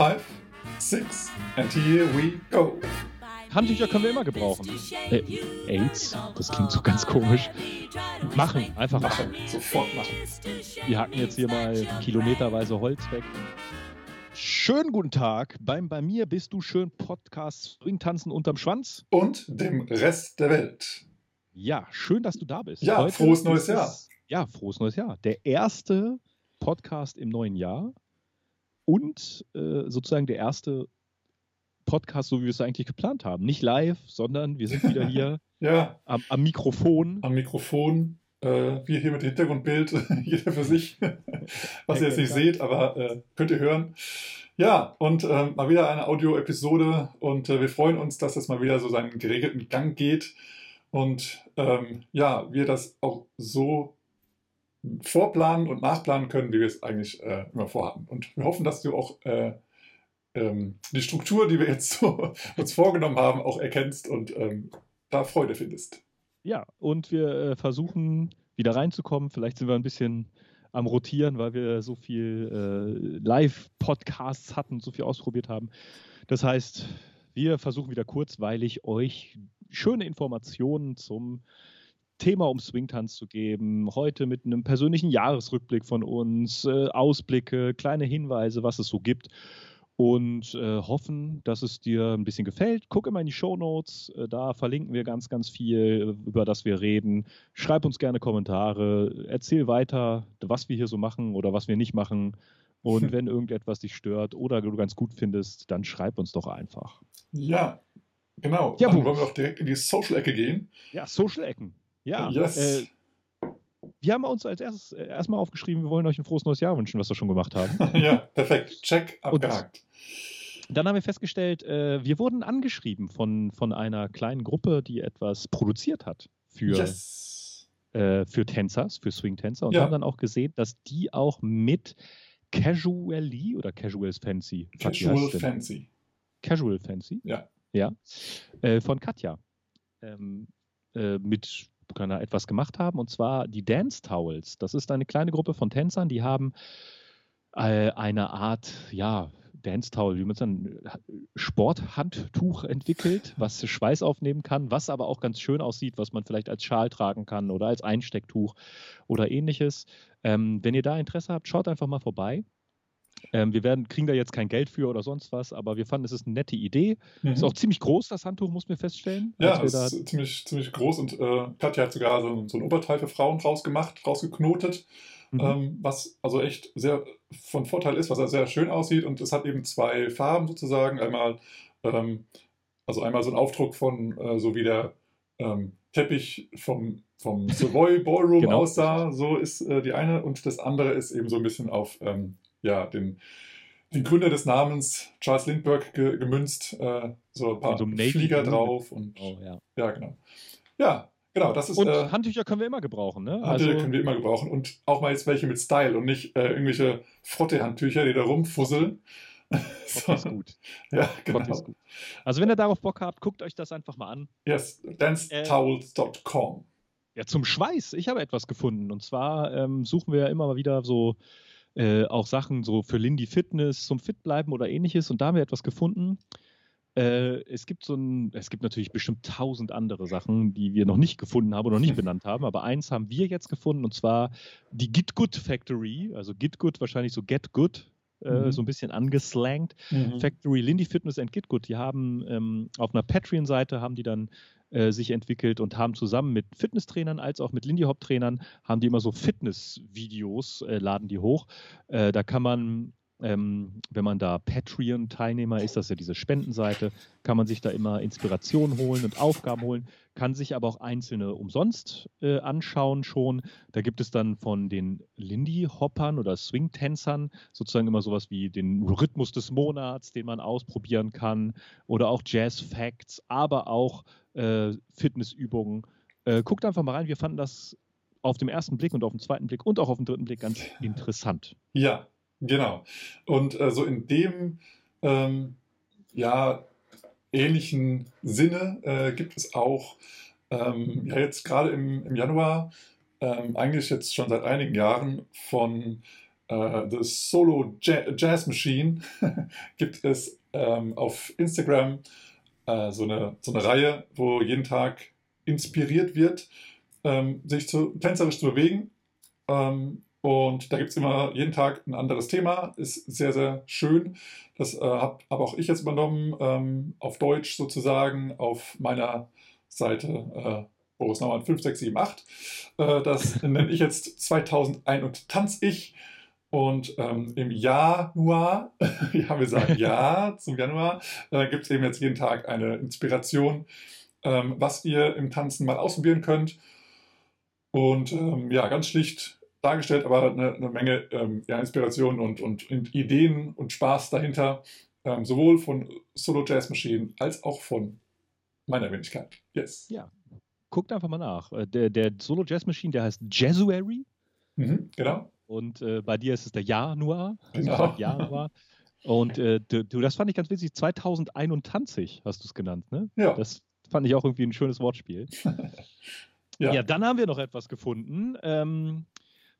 Five, six, and here we go. Handtücher können wir immer gebrauchen. Äh, AIDS? Das klingt so ganz komisch. Machen, einfach machen. Sofort machen. Wir hacken jetzt hier mal kilometerweise Holz weg. Schönen guten Tag beim Bei mir bist du schön Podcast Swing tanzen unterm Schwanz. Und dem Rest der Welt. Ja, schön, dass du da bist. Ja, Heute frohes neues Jahr. Ja, frohes neues Jahr. Der erste Podcast im neuen Jahr und äh, sozusagen der erste Podcast, so wie wir es eigentlich geplant haben. Nicht live, sondern wir sind wieder hier Ja, am, am Mikrofon. am Mikrofon. Äh, wir hier mit Hintergrundbild, jeder für sich, was ihr jetzt nicht seht, aber äh, könnt ihr hören. Ja, und ähm, mal wieder eine Audio-Episode und äh, wir freuen uns, dass das mal wieder so seinen geregelten Gang geht und ähm, ja, wir das auch so vorplanen und nachplanen können, wie wir es eigentlich äh, immer vorhatten. Und wir hoffen, dass du auch äh, ähm, die Struktur, die wir jetzt so uns vorgenommen haben, auch erkennst und ähm, da Freude findest. Ja, und wir äh, versuchen wieder reinzukommen. Vielleicht sind wir ein bisschen am Rotieren, weil wir so viel äh, Live-Podcasts hatten, so viel ausprobiert haben. Das heißt, wir versuchen wieder kurzweilig euch schöne Informationen zum Thema um Swingtanz zu geben. Heute mit einem persönlichen Jahresrückblick von uns, äh, Ausblicke, kleine Hinweise, was es so gibt. Und äh, hoffen, dass es dir ein bisschen gefällt. Guck immer in die Shownotes, äh, da verlinken wir ganz, ganz viel, äh, über das wir reden. Schreib uns gerne Kommentare, erzähl weiter, was wir hier so machen oder was wir nicht machen. Und wenn irgendetwas dich stört oder du ganz gut findest, dann schreib uns doch einfach. Ja, genau. Ja, Dann wollen wir auch direkt in die Social-Ecke gehen. Ja, Social Ecken. Ja, Yes. äh, wir haben uns als erstes äh, erstmal aufgeschrieben, wir wollen euch ein frohes neues Jahr wünschen, was wir schon gemacht haben. ja, perfekt. Check, abgehakt. Dann haben wir festgestellt, äh, wir wurden angeschrieben von, von einer kleinen Gruppe, die etwas produziert hat für, yes. äh, für Tänzers, für Swing-Tänzer und Ja. haben dann auch gesehen, dass die auch mit Casually oder Casual Fancy, Casual? Fancy. Casual Fancy, Ja. ja, äh, von Katja ähm, äh, mit Ahnung, etwas gemacht haben und zwar die Dance Towels. Das ist eine kleine Gruppe von Tänzern, die haben äh, eine Art, ja, Dance Towel, wie man es dann, Sporthandtuch entwickelt, was Schweiß aufnehmen kann, was aber auch ganz schön aussieht, was man vielleicht als Schal tragen kann oder als Einstecktuch oder ähnliches. Ähm, wenn ihr da Interesse habt, schaut einfach mal vorbei. Ähm, wir werden, kriegen da jetzt kein Geld für oder sonst was, aber wir fanden, es ist eine nette Idee. Mhm. Ist auch ziemlich groß, das Handtuch, muss man feststellen. ja, wir da, ist ziemlich, ziemlich groß und äh, Katja hat sogar so, ein- so ein Oberteil für Frauen draus gemacht, rausgeknotet, Mhm. ähm, was also echt sehr von Vorteil ist, was er sehr schön aussieht und es hat eben zwei Farben sozusagen. Einmal, ähm, also einmal so ein Aufdruck von, äh, so wie der ähm, Teppich vom, vom Savoy Ballroom Genau. aussah, so ist äh, die eine und das andere ist eben so ein bisschen auf ähm, ja, den, den Gründer des Namens Charles Lindbergh ge gemünzt, äh, so ein paar so Flieger drauf und oh, ja. ja, genau. Ja, genau, das ist Und äh, Handtücher können wir immer gebrauchen, ne? Handtücher Also, können wir immer gebrauchen und auch mal jetzt welche mit Style und nicht äh, irgendwelche Frotte-Handtücher, die da rumfusseln. Gott ist gut. ja, Gott ist genau. gut. Also, wenn ihr darauf Bock habt, guckt euch das einfach mal an. Yes, dancetowels.com. Ja, zum Schweiß. Ich habe etwas gefunden. Und zwar ähm, suchen wir ja immer mal wieder so äh, auch Sachen so für Lindy Fitness, zum Fitbleiben oder ähnliches. Und da haben wir etwas gefunden. Äh, es gibt so ein, es gibt natürlich bestimmt tausend andere Sachen, die wir noch nicht gefunden haben oder noch nicht benannt haben. Aber eins haben wir jetzt gefunden und zwar die Get Good Factory. Also Get Good wahrscheinlich so Get Good, äh, Mhm. so ein bisschen angeslangt. Factory Lindy Fitness and Good, die haben ähm, auf einer Patreon-Seite haben die dann äh, sich entwickelt und haben zusammen mit Fitnesstrainern als auch mit Lindy Hop Trainern haben die immer so Fitness-Videos äh, laden die hoch. Äh, da kann man ähm, wenn man da Patreon-Teilnehmer ist, das ist ja diese Spendenseite, kann man sich da immer Inspiration holen und Aufgaben holen, kann sich aber auch einzelne umsonst äh, anschauen schon. Da gibt es dann von den Lindy-Hoppern oder Swing-Tänzern sozusagen immer sowas wie den Rhythmus des Monats, den man ausprobieren kann, oder auch Jazz-Facts, aber auch äh, Fitnessübungen. Äh, guckt einfach mal rein, wir fanden das auf dem ersten Blick und auf dem zweiten Blick und auch auf dem dritten Blick ganz interessant. Ja, genau. Und äh, so in dem ähm, ja, ähnlichen Sinne äh, gibt es auch ähm, ja jetzt gerade im, im Januar, ähm, eigentlich jetzt schon seit einigen Jahren von äh, The Solo Jazz Machine gibt es ähm, auf Instagram äh, so, eine, so eine Reihe, wo jeden Tag inspiriert wird, ähm, sich zu, tänzerisch zu bewegen. Ähm, und da gibt es immer jeden Tag ein anderes Thema, ist sehr, sehr schön. Das äh, habe hab auch ich jetzt übernommen, ähm, auf Deutsch sozusagen, auf meiner Seite äh, Boris Naumann 5678. Äh, das nenne ich jetzt 2001 und Tanz ich. Und ähm, im Januar, ja, wir sagen ja zum Januar, äh, gibt es eben jetzt jeden Tag eine Inspiration, ähm, was ihr im Tanzen mal ausprobieren könnt. Und ähm, ja, ganz schlicht dargestellt, aber eine, eine Menge ähm, ja, Inspiration und, und, und, Ideen und Spaß dahinter, ähm, sowohl von Solo Jazz Machine als auch von meiner Wenigkeit. Yes. Ja, guckt einfach mal nach. Äh, der, der Solo Jazz Machine, der heißt Jesuary. Mhm, genau. Und äh, bei dir ist es der Januar. Also genau. Januar. Und äh, du, das fand ich ganz witzig. 2021 hast du es genannt, ne? Ja. Das fand ich auch irgendwie ein schönes Wortspiel. ja. ja. dann haben wir noch etwas gefunden. Ähm,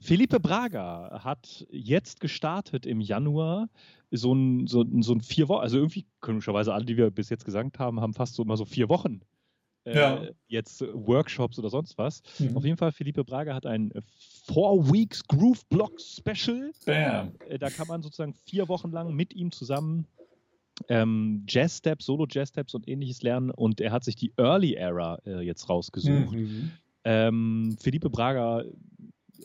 Felipe Braga hat jetzt gestartet im Januar so ein, so, so ein vier Wochen, also irgendwie komischerweise alle, die wir bis jetzt gesagt haben, haben fast so immer so vier Wochen äh, ja. jetzt Workshops oder sonst was. Mhm. Auf jeden Fall, Felipe Braga hat ein Four Weeks Groove Block Special. Bam. Äh, da kann man sozusagen vier Wochen lang mit ihm zusammen ähm, Jazz Steps, Solo Jazz Steps und ähnliches lernen. Und er hat sich die Early Era äh, jetzt rausgesucht. Mhm. Ähm, Felipe Braga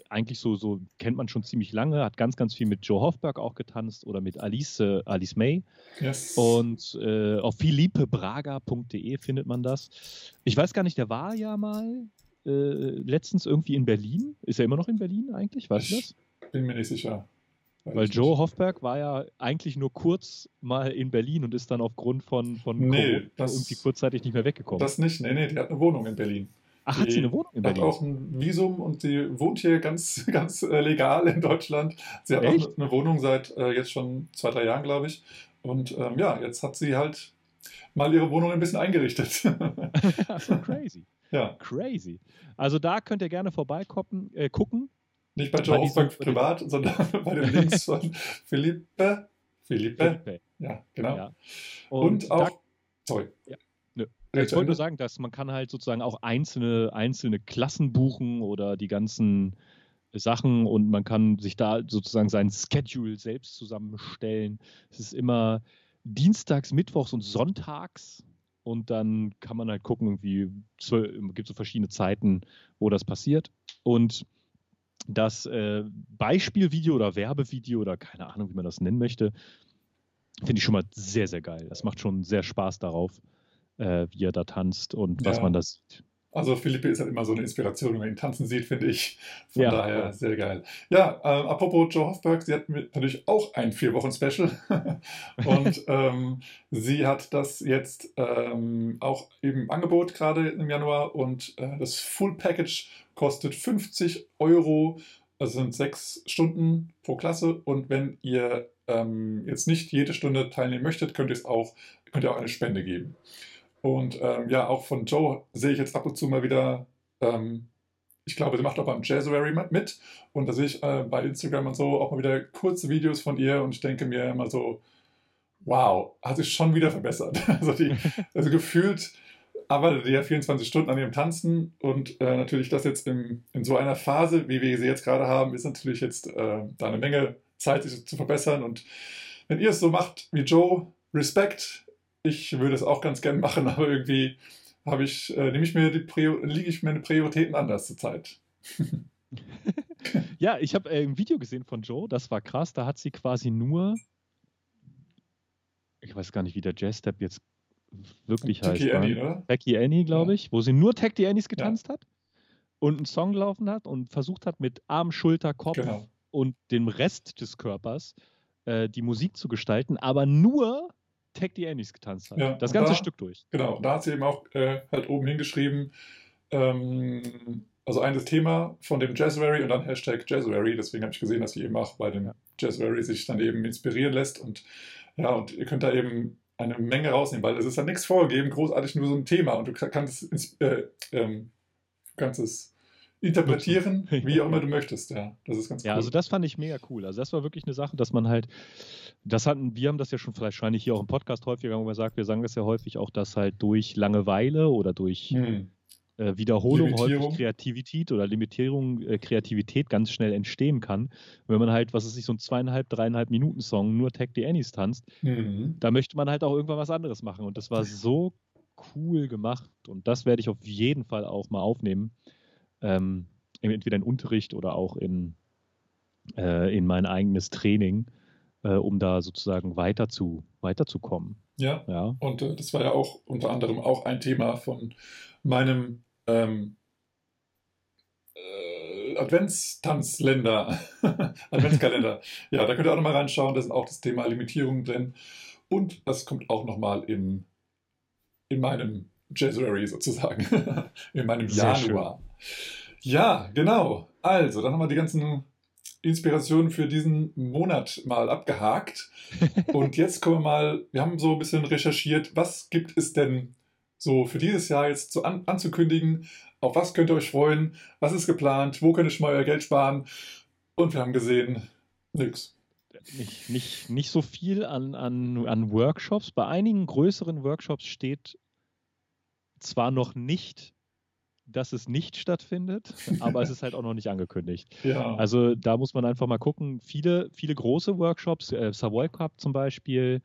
eigentlich so, so kennt man schon ziemlich lange, hat ganz, ganz viel mit Joe Hofberg auch getanzt oder mit Alice, äh, Alice May. Yes. Und äh, auf philippebraga.de findet man das. Ich weiß gar nicht, der war ja mal äh, letztens irgendwie in Berlin. Ist er immer noch in Berlin eigentlich? Weißt du das? Bin mir nicht sicher. Weiß Weil Joe nicht. Hofberg war ja eigentlich nur kurz mal in Berlin und ist dann aufgrund von, von nee, das, irgendwie kurzzeitig nicht mehr weggekommen. Das nicht, nee, nee, die hat eine Wohnung in Berlin. Ach, hat sie eine Wohnung in Berlin? hat auch ein Visum und sie wohnt hier ganz, ganz äh, legal in Deutschland. Sie hat Echt? auch eine Wohnung seit äh, jetzt schon zwei, drei Jahren, glaube ich. Und ähm, ja, jetzt hat sie halt mal ihre Wohnung ein bisschen eingerichtet. so crazy. Ja. Crazy. Also da könnt ihr gerne vorbeigucken. Äh, gucken. Nicht bei Joe Hofberg privat, sondern bei den Links von Philippe. Philippe. Philippe. Ja, genau. Ja. Und, und, auch. Da, sorry. Ja. Ich wollte nur sagen, dass man kann halt sozusagen auch einzelne, einzelne Klassen buchen oder die ganzen Sachen und man kann sich da sozusagen sein Schedule selbst zusammenstellen. Es ist immer dienstags, mittwochs und sonntags und dann kann man halt gucken, wie es gibt so verschiedene Zeiten, wo das passiert und das äh, Beispielvideo oder Werbevideo oder keine Ahnung, wie man das nennen möchte, finde ich schon mal sehr, sehr geil. Das macht schon sehr Spaß darauf äh, wie er da tanzt und was ja. man da sieht. Also Philippe ist halt immer so eine Inspiration, wenn man ihn tanzen sieht, finde ich. Von ja. daher sehr geil. Ja, äh, apropos Joe Hofberg, sie hat natürlich auch ein Vier-Wochen-Special. und ähm, sie hat das jetzt ähm, auch im Angebot gerade im Januar und äh, das Full Package kostet 50 Euro. Das sind sechs Stunden pro Klasse und wenn ihr ähm, jetzt nicht jede Stunde teilnehmen möchtet, könnt ihr es auch, könnt ihr auch eine Spende geben. Und ähm, ja, auch von Joe sehe ich jetzt ab und zu mal wieder, ähm, ich glaube, sie macht auch beim Jazzary mit. Und da sehe ich äh, bei Instagram und so auch mal wieder kurze Videos von ihr und ich denke mir immer so, wow, hat sich schon wieder verbessert. Also, die, also gefühlt arbeitet die ja 24 Stunden an ihrem Tanzen und äh, natürlich das jetzt in, in so einer Phase, wie wir sie jetzt gerade haben, ist natürlich jetzt äh, da eine Menge Zeit, sich zu verbessern. Und wenn ihr es so macht wie Joe, Respekt, ich würde es auch ganz gern machen, aber irgendwie habe ich, äh, nehme ich mir die Prior liege ich meine Prioritäten anders zur Zeit. ja, ich habe äh, ein Video gesehen von Joe, das war krass. Da hat sie quasi nur, ich weiß gar nicht, wie der Jazz-Step jetzt wirklich Tacky heißt. Annie, oder? Tacky Annie, glaube ich, wo sie nur Tacky Annies getanzt ja. hat und einen Song gelaufen hat und versucht hat, mit Arm, Schulter, Kopf genau. und dem Rest des Körpers äh, die Musik zu gestalten, aber nur Tag the Annies getanzt hat. Ja, das ganze da, Stück durch. Genau, da hat sie eben auch äh, halt oben hingeschrieben, ähm, also ein Thema von dem Jazzberry und dann Hashtag Jazzberry. Deswegen habe ich gesehen, dass sie eben auch bei dem ja. Jazzberry sich dann eben inspirieren lässt. Und ja, und ihr könnt da eben eine Menge rausnehmen, weil es ist ja nichts vorgegeben, großartig nur so ein Thema und du kannst, äh, ähm, kannst es interpretieren, wie auch immer du möchtest. Ja, das ist ganz cool. Ja, also das fand ich mega cool. Also das war wirklich eine Sache, dass man halt, das hatten, wir haben das ja schon vielleicht wahrscheinlich hier auch im Podcast häufiger gesagt, wir sagen das ja häufig auch, dass halt durch Langeweile oder durch hm. äh, Wiederholung häufig Kreativität oder Limitierung äh, Kreativität ganz schnell entstehen kann. Wenn man halt, was ist sich so ein zweieinhalb, dreieinhalb Minuten Song nur Tag the Annies tanzt, mhm. da möchte man halt auch irgendwann was anderes machen. Und das war so cool gemacht und das werde ich auf jeden Fall auch mal aufnehmen ähm, entweder in Unterricht oder auch in, äh, in mein eigenes Training, äh, um da sozusagen weiter zu, weiterzukommen. Ja, ja. und äh, das war ja auch unter anderem auch ein Thema von meinem ähm, äh, Adventstanzländer, Adventskalender. ja, da könnt ihr auch nochmal reinschauen, da ist auch das Thema Limitierung drin. Und das kommt auch nochmal in meinem January sozusagen, in meinem Januar. Ja, genau. Also, dann haben wir die ganzen Inspirationen für diesen Monat mal abgehakt. Und jetzt kommen wir mal, wir haben so ein bisschen recherchiert, was gibt es denn so für dieses Jahr jetzt zu an, anzukündigen? Auf was könnt ihr euch freuen? Was ist geplant? Wo könnt ihr schon mal euer Geld sparen? Und wir haben gesehen, nix. Nicht, nicht, nicht so viel an, an, an Workshops. Bei einigen größeren Workshops steht zwar noch nicht, dass es nicht stattfindet, aber es ist halt auch noch nicht angekündigt. Ja. Also da muss man einfach mal gucken. Viele, viele große Workshops, äh, Savoy Cup zum Beispiel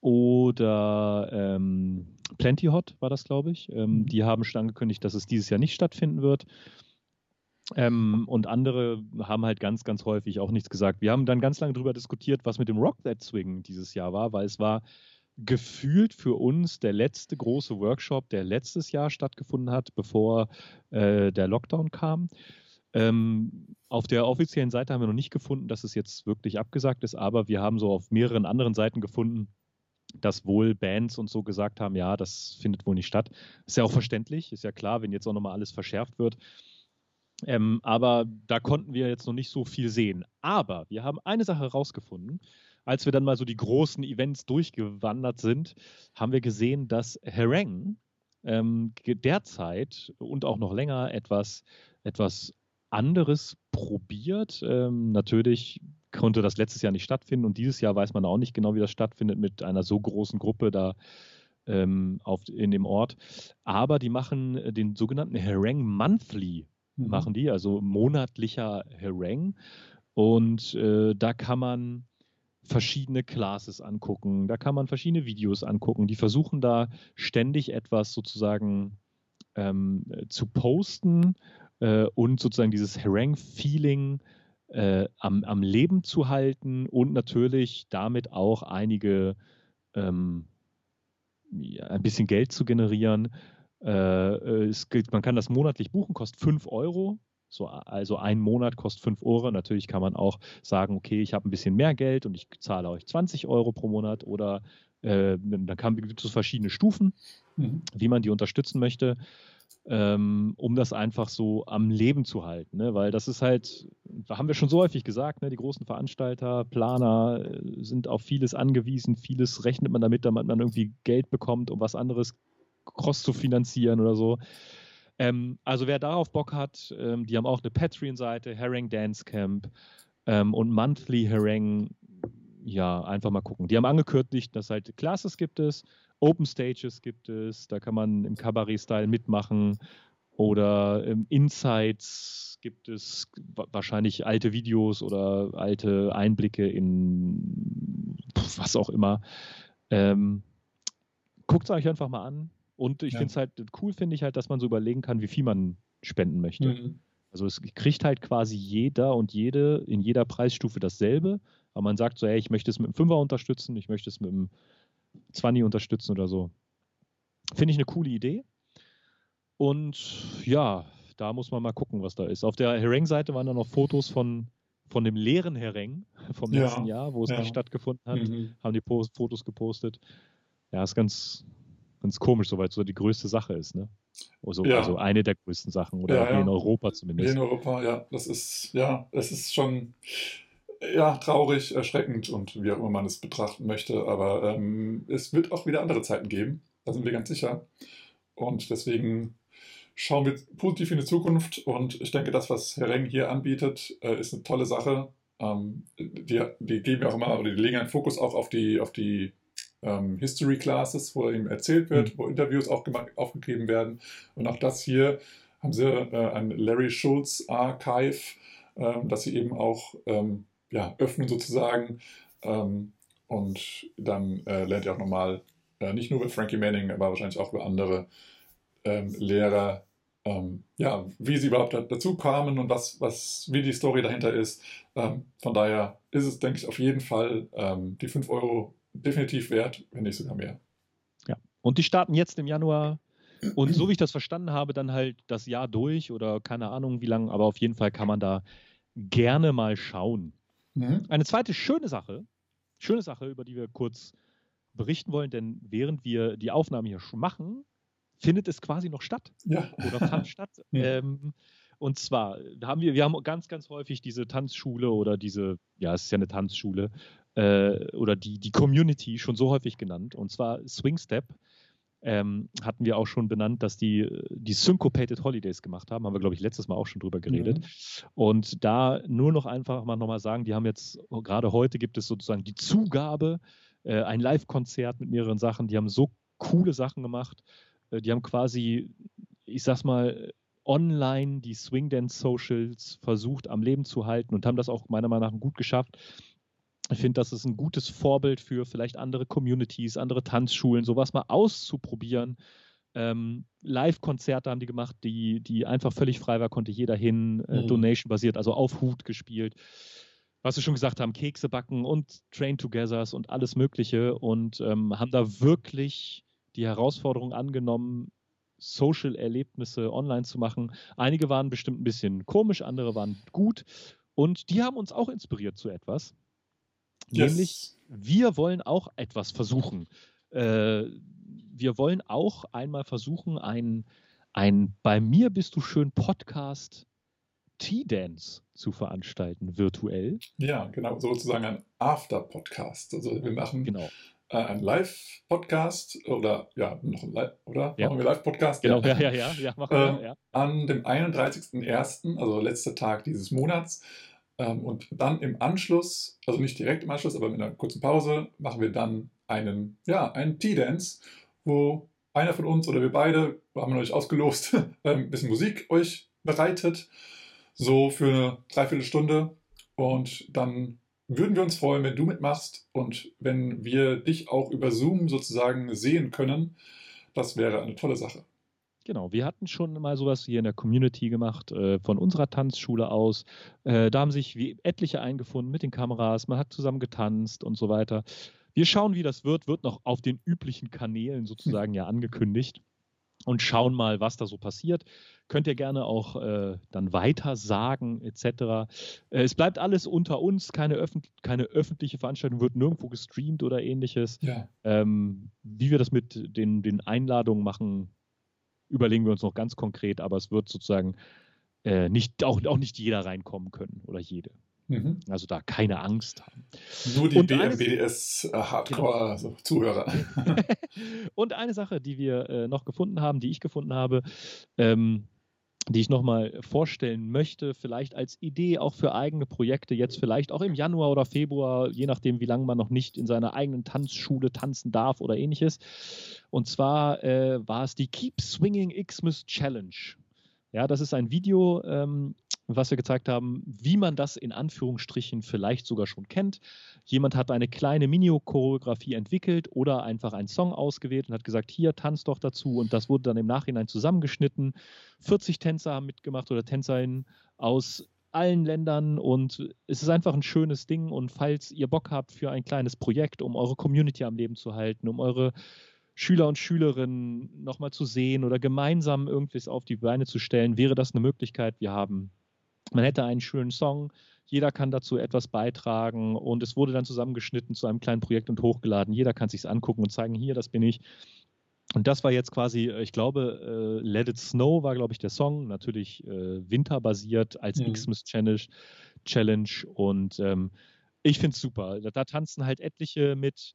oder ähm, Plenty Hot war das, glaube ich. Ähm, mhm. Die haben schon angekündigt, dass es dieses Jahr nicht stattfinden wird. Ähm, und andere haben halt ganz, ganz häufig auch nichts gesagt. Wir haben dann ganz lange darüber diskutiert, was mit dem Rock That Swing dieses Jahr war, weil es war gefühlt für uns der letzte große Workshop, der letztes Jahr stattgefunden hat, bevor äh, der Lockdown kam. Ähm, auf der offiziellen Seite haben wir noch nicht gefunden, dass es jetzt wirklich abgesagt ist, aber wir haben so auf mehreren anderen Seiten gefunden, dass wohl Bands und so gesagt haben, ja, das findet wohl nicht statt. Ist ja auch verständlich, ist ja klar, wenn jetzt auch nochmal alles verschärft wird. Ähm, aber da konnten wir jetzt noch nicht so viel sehen. Aber wir haben eine Sache herausgefunden als wir dann mal so die großen Events durchgewandert sind, haben wir gesehen, dass Hereng ähm, derzeit und auch noch länger etwas, etwas anderes probiert. Ähm, natürlich konnte das letztes Jahr nicht stattfinden und dieses Jahr weiß man auch nicht genau, wie das stattfindet mit einer so großen Gruppe da ähm, auf, in dem Ort. Aber die machen den sogenannten Hereng Monthly, mhm. machen die, also monatlicher Hereng. Und äh, da kann man verschiedene Classes angucken, da kann man verschiedene Videos angucken. Die versuchen da ständig etwas sozusagen ähm, zu posten äh, und sozusagen dieses Harangue-Feeling äh, am, am, Leben zu halten und natürlich damit auch einige ähm, ja, ein bisschen Geld zu generieren. Äh, es gilt, man kann das monatlich buchen, kostet 5 Euro so, also ein Monat kostet 5 Euro. Natürlich kann man auch sagen, okay, ich habe ein bisschen mehr Geld und ich zahle euch 20 Euro pro Monat oder äh, dann gibt es verschiedene Stufen, mhm. wie man die unterstützen möchte, ähm, um das einfach so am Leben zu halten. Ne? Weil das ist halt, haben wir schon so häufig gesagt, ne? die großen Veranstalter, Planer äh, sind auf vieles angewiesen, vieles rechnet man damit, damit man irgendwie Geld bekommt, um was anderes cross zu finanzieren oder so. Ähm, also wer darauf Bock hat, ähm, die haben auch eine Patreon-Seite, Herring Dance Camp ähm, und Monthly Herring. Ja, einfach mal gucken. Die haben angekündigt, dass halt Classes gibt es, Open Stages gibt es, da kann man im Cabaret-Style mitmachen oder Insights gibt es wahrscheinlich alte Videos oder alte Einblicke in was auch immer. Ähm, Guckt es euch einfach mal an. Und ich ja. finde es halt cool, finde ich halt, dass man so überlegen kann, wie viel man spenden möchte. Mhm. Also es kriegt halt quasi jeder und jede in jeder Preisstufe dasselbe. Aber man sagt so, hey, ich möchte es mit einem Fünfer unterstützen, ich möchte es mit einem 20 unterstützen oder so. Finde ich eine coole Idee. Und ja, da muss man mal gucken, was da ist. Auf der Hereng-Seite waren dann noch Fotos von, von dem leeren Hereng vom letzten ja, Jahr, wo es ja. nicht stattgefunden hat. Mhm. Haben die Fotos gepostet. Ja, ist ganz, ganz komisch, soweit so die größte Sache ist, ne? Also, ja. also eine der größten Sachen oder ja, ja. in Europa zumindest. In Europa, ja. Das ist, ja, es ist schon ja, traurig, erschreckend und wie auch immer man es betrachten möchte. Aber ähm, es wird auch wieder andere Zeiten geben, da sind wir ganz sicher. Und deswegen schauen wir positiv in die Zukunft und ich denke, das, was Herr Reng hier anbietet, äh, ist eine tolle Sache. Ähm, die, die geben ja auch immer, oder die legen einen Fokus auch auf die, auf die ähm, History Classes, wo ihm erzählt wird, mhm. wo Interviews auch aufgegeben werden. Und auch das hier haben sie äh, ein Larry Schulz Archive, äh, das sie eben auch ähm, ja, öffnen sozusagen. Ähm, und dann äh, lernt ihr auch nochmal, äh, nicht nur über Frankie Manning, aber wahrscheinlich auch über andere ähm, Lehrer, ähm, ja, wie sie überhaupt dazu kamen und was, was, wie die Story dahinter ist. Ähm, von daher ist es, denke ich, auf jeden Fall ähm, die 5 Euro definitiv wert, wenn nicht sogar mehr. Ja, und die starten jetzt im Januar und so wie ich das verstanden habe, dann halt das Jahr durch oder keine Ahnung wie lange, aber auf jeden Fall kann man da gerne mal schauen. Mhm. Eine zweite schöne Sache, schöne Sache, über die wir kurz berichten wollen, denn während wir die Aufnahme hier machen, findet es quasi noch statt. Ja. Oder fand statt. Ja. Ähm, und zwar haben wir, wir haben ganz, ganz häufig diese Tanzschule oder diese, ja, es ist ja eine Tanzschule, äh, oder die, die Community schon so häufig genannt. Und zwar Swing Step ähm, hatten wir auch schon benannt, dass die die Syncopated Holidays gemacht haben. Haben wir, glaube ich, letztes Mal auch schon drüber geredet. Mhm. Und da nur noch einfach mal nochmal sagen, die haben jetzt, gerade heute gibt es sozusagen die Zugabe, äh, ein Live-Konzert mit mehreren Sachen. Die haben so coole Sachen gemacht. Äh, die haben quasi, ich sag's mal, online die Swing Dance Socials versucht am Leben zu halten und haben das auch meiner Meinung nach gut geschafft. Ich finde, das ist ein gutes Vorbild für vielleicht andere Communities, andere Tanzschulen, sowas mal auszuprobieren. Ähm, Live-Konzerte haben die gemacht, die, die einfach völlig frei war, konnte jeder hin, äh, mhm. Donation-basiert, also auf Hut gespielt. Was wir schon gesagt haben, Kekse backen und Train-Togethers und alles Mögliche und ähm, haben da wirklich die Herausforderung angenommen, Social-Erlebnisse online zu machen. Einige waren bestimmt ein bisschen komisch, andere waren gut und die haben uns auch inspiriert zu etwas. Yes. Nämlich, wir wollen auch etwas versuchen. Äh, wir wollen auch einmal versuchen, ein, ein Bei mir bist du schön Podcast Tea-Dance zu veranstalten, virtuell. Ja, genau, sozusagen ein After-Podcast. Also wir machen genau. äh, einen Live-Podcast oder ja, noch ein Live, oder? Ja. Machen wir Live-Podcast? Genau, ja, ja, ja, ja, machen wir, äh, ja. An dem 31.01., also letzter Tag dieses Monats, ähm, und dann im Anschluss, also nicht direkt im Anschluss, aber mit einer kurzen Pause, machen wir dann einen, ja, einen Tea-Dance, wo einer von uns oder wir beide, haben wir euch ausgelost, ein bisschen Musik euch bereitet, so für eine Dreiviertelstunde. Und dann würden wir uns freuen, wenn du mitmachst und wenn wir dich auch über Zoom sozusagen sehen können. Das wäre eine tolle Sache. Genau, wir hatten schon mal sowas hier in der Community gemacht, äh, von unserer Tanzschule aus. Äh, da haben sich etliche eingefunden mit den Kameras, man hat zusammen getanzt und so weiter. Wir schauen, wie das wird, wird noch auf den üblichen Kanälen sozusagen ja angekündigt und schauen mal, was da so passiert. Könnt ihr gerne auch äh, dann weiter sagen, etc. Äh, es bleibt alles unter uns, keine, öffent keine, öffentliche Veranstaltung, wird nirgendwo gestreamt oder ähnliches. Ja. Ähm, wie wir das mit den, den Einladungen machen, überlegen wir uns noch ganz konkret, aber es wird sozusagen äh, nicht, auch, auch nicht jeder reinkommen können oder jede. Mhm. Also da keine Angst haben. Nur die BMBS-Hardcore-Zuhörer. Genau. Also und eine Sache, die wir äh, noch gefunden haben, die ich gefunden habe, ähm, die ich nochmal vorstellen möchte, vielleicht als Idee auch für eigene Projekte, jetzt vielleicht auch im Januar oder Februar, je nachdem, wie lange man noch nicht in seiner eigenen Tanzschule tanzen darf oder ähnliches. Und zwar äh, war es die Keep Swinging Xmas Challenge. Ja, das ist ein Video, ähm, was wir gezeigt haben, wie man das in Anführungsstrichen vielleicht sogar schon kennt. Jemand hat eine kleine Mini-Choreografie entwickelt oder einfach einen Song ausgewählt und hat gesagt, hier tanz doch dazu und das wurde dann im Nachhinein zusammengeschnitten. 40 Tänzer haben mitgemacht oder Tänzerinnen aus allen Ländern und es ist einfach ein schönes Ding und falls ihr Bock habt für ein kleines Projekt, um eure Community am Leben zu halten, um eure Schüler und Schülerinnen nochmal zu sehen oder gemeinsam irgendwas auf die Beine zu stellen, wäre das eine Möglichkeit. Wir haben, man hätte einen schönen Song, jeder kann dazu etwas beitragen und es wurde dann zusammengeschnitten zu einem kleinen Projekt und hochgeladen. Jeder kann sich angucken und zeigen, hier, das bin ich. Und das war jetzt quasi, äh, ich glaube, äh, Let It Snow war, glaube ich, der Song, natürlich äh, winterbasiert als mhm. Xmas Challenge, Challenge. Und ähm, ich finde es super. Da, da, tanzen halt etliche mit,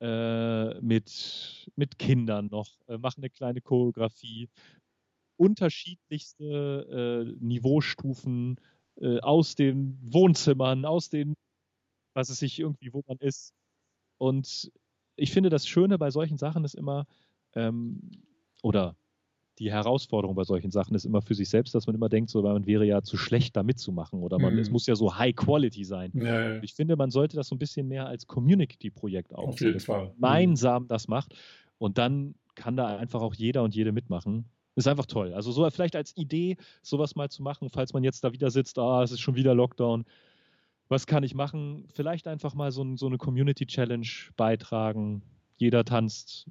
äh, mit, mit Kindern noch, äh, machen eine kleine Choreografie. Unterschiedlichste äh, Niveaustufen äh, aus den Wohnzimmern, aus den, was es sich irgendwie, wo man ist. Und ich finde, das Schöne bei solchen Sachen ist immer, ähm, oder die Herausforderung bei solchen Sachen ist immer für sich selbst, dass man immer denkt, so, man wäre ja zu schlecht, da mitzumachen oder man, mhm. es muss ja so High Quality sein. Ja, ja. Ich finde, man sollte das so ein bisschen mehr als Community-Projekt aufziehen, Auf jeden Fall. gemeinsam mhm. das macht und dann kann da einfach auch jeder und jede mitmachen. Ist einfach toll. Also so vielleicht als Idee, sowas mal zu machen, falls man jetzt da wieder sitzt, ah, es ist schon wieder Lockdown. Was kann ich machen? Vielleicht einfach mal so, so eine Community Challenge beitragen. Jeder tanzt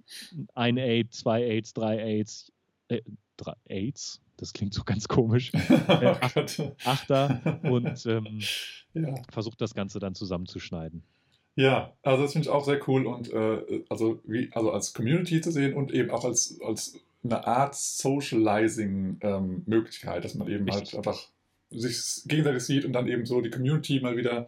ein Aid, zwei Aids, drei Aids, äh, drei Aids. Das klingt so ganz komisch. Äh, Ach, Achter und ähm, ja. versucht das Ganze dann zusammenzuschneiden. Ja, also das finde ich auch sehr cool und äh, also, wie, also als Community zu sehen und eben auch als, als eine Art Socializing-Möglichkeit, ähm, dass man eben halt Richtig. halt einfach sich gegenseitig sieht und dann eben so die Community mal wieder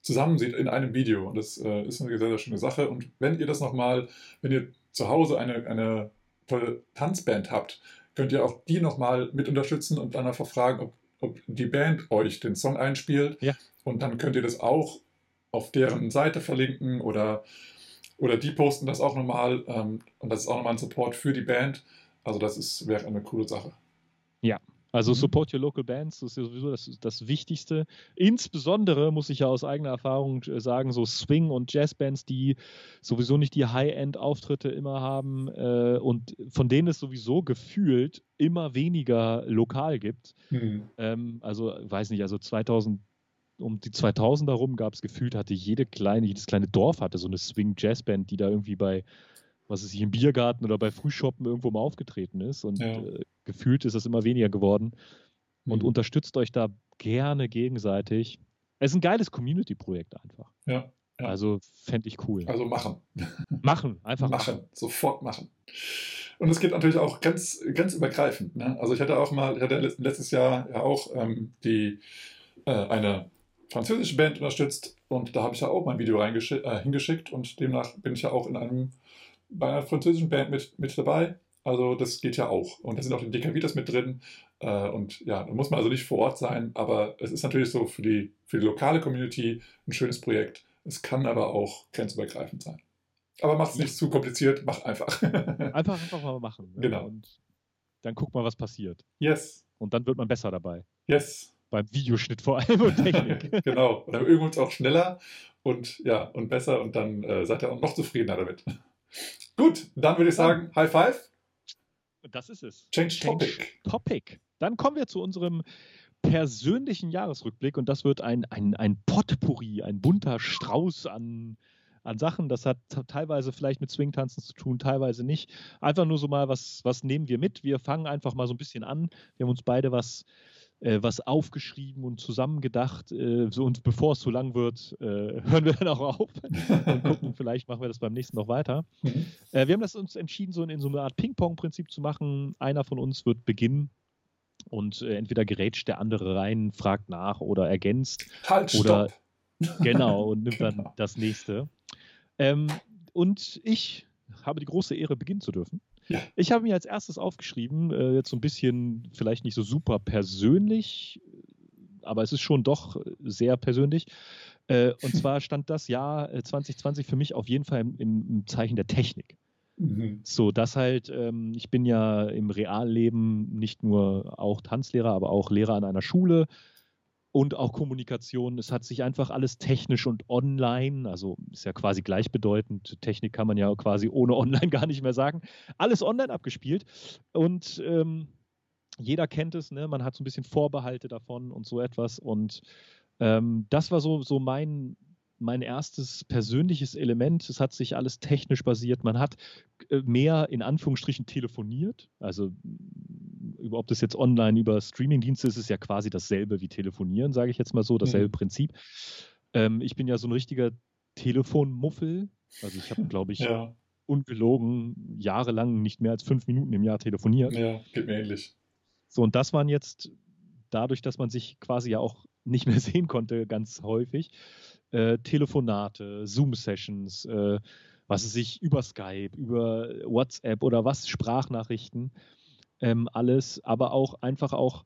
zusammen sieht in einem Video. Und das äh, ist eine sehr, sehr schöne Sache. Und wenn ihr das nochmal, wenn ihr zu Hause eine, eine tolle Tanzband habt, könnt ihr auch die nochmal mit unterstützen und dann einfach fragen, ob, ob die Band euch den Song einspielt. Ja. Und dann könnt ihr das auch auf deren Seite verlinken oder, oder die posten das auch nochmal. Ähm, und das ist auch nochmal ein Support für die Band. Also das ist, wäre eine coole Sache. Ja, also mhm. support your local bands, das ist ja sowieso das, das Wichtigste. Insbesondere muss ich ja aus eigener Erfahrung äh, sagen, so Swing- und Jazzbands, die sowieso nicht die High-End-Auftritte immer haben äh, und von denen es sowieso gefühlt immer weniger lokal gibt. Mhm. Ähm, also weiß nicht, also 2000 um die 2000er rum gab es gefühlt, hatte jede kleine, jedes kleine Dorf hatte so eine Swing-Jazz-Band, die da irgendwie bei was es sich im Biergarten oder bei Frühshoppen irgendwo mal aufgetreten ist. Und ja. äh, gefühlt ist es immer weniger geworden. Und mhm. unterstützt euch da gerne gegenseitig. Es ist ein geiles Community-Projekt einfach. Ja, ja. Also fände ich cool. Also machen. Machen, einfach machen. machen. Sofort machen. Und es geht natürlich auch ganz, ganz übergreifend. Ne? Also ich hatte auch mal, ich hatte letztes Jahr ja auch ähm, die, äh, eine französische Band unterstützt und da habe ich ja auch mein Video äh, hingeschickt und demnach bin ich ja auch in einem bei einer französischen Band mit, mit dabei. Also das geht ja auch. Und da sind auch die DKWs mit drin. Äh, und ja, da muss man also nicht vor Ort sein, aber es ist natürlich so für die, für die lokale Community ein schönes Projekt. Es kann aber auch grenzübergreifend sein. Aber mach es nicht zu kompliziert, mach einfach. einfach einfach mal machen. Ne? Genau. Und dann guck mal, was passiert. Yes. Und dann wird man besser dabei. Yes. Beim Videoschnitt vor allem und Technik. genau. Und dann üben wir uns auch schneller und ja, und besser und dann äh, seid ihr auch noch zufriedener damit. Gut, dann würde ich sagen, High Five. Das ist es. Change, Change Topic. Topic. Dann kommen wir zu unserem persönlichen Jahresrückblick und das wird ein, ein, ein Potpourri, ein bunter Strauß an, an Sachen. Das hat teilweise vielleicht mit Swingtanzen zu tun, teilweise nicht. Einfach nur so mal, was, was nehmen wir mit? Wir fangen einfach mal so ein bisschen an. Wir haben uns beide was äh, was aufgeschrieben und zusammengedacht. Äh, so, und bevor es zu lang wird, äh, hören wir dann auch auf und gucken, vielleicht machen wir das beim nächsten noch weiter. Mhm. Äh, wir haben das uns entschieden, so in, in so einer Art Ping-Pong-Prinzip zu machen. Einer von uns wird beginnen und äh, entweder gerätscht der andere rein, fragt nach oder ergänzt. Halt, oder stopp. genau und nimmt genau. dann das nächste. Ähm, und ich habe die große Ehre, beginnen zu dürfen. Ja. Ich habe mir als erstes aufgeschrieben, äh, jetzt so ein bisschen vielleicht nicht so super persönlich, aber es ist schon doch sehr persönlich. Äh, und zwar stand das Jahr 2020 äh, für mich auf jeden Fall im, im Zeichen der Technik. Mhm. So, dass halt, ähm, ich bin ja im Realleben nicht nur auch Tanzlehrer, aber auch Lehrer an einer Schule und auch Kommunikation. Es hat sich einfach alles technisch und online, also ist ja quasi gleichbedeutend. Technik kann man ja quasi ohne online gar nicht mehr sagen. Alles online abgespielt und ähm, jeder kennt es, ne? man hat so ein bisschen Vorbehalte davon und so etwas. Und ähm, das war so, so mein, mein erstes persönliches Element. Es hat sich alles technisch basiert. Man hat äh, mehr in Anführungsstrichen telefoniert. Also ob das jetzt online über Streamingdienste ist, ist ja quasi dasselbe wie telefonieren, sage ich jetzt mal so, dasselbe mhm. Prinzip. Ähm, ich bin ja so ein richtiger Telefonmuffel. Also ich habe, glaube ich, ja. ungelogen jahrelang nicht mehr als fünf Minuten im Jahr telefoniert. Ja, geht mir ähnlich. So, und das waren jetzt dadurch, dass man sich quasi ja auch nicht mehr sehen konnte, ganz häufig, äh, Telefonate, Zoom-Sessions, äh, was es sich über Skype, über WhatsApp oder was, Sprachnachrichten ähm, alles, aber auch einfach auch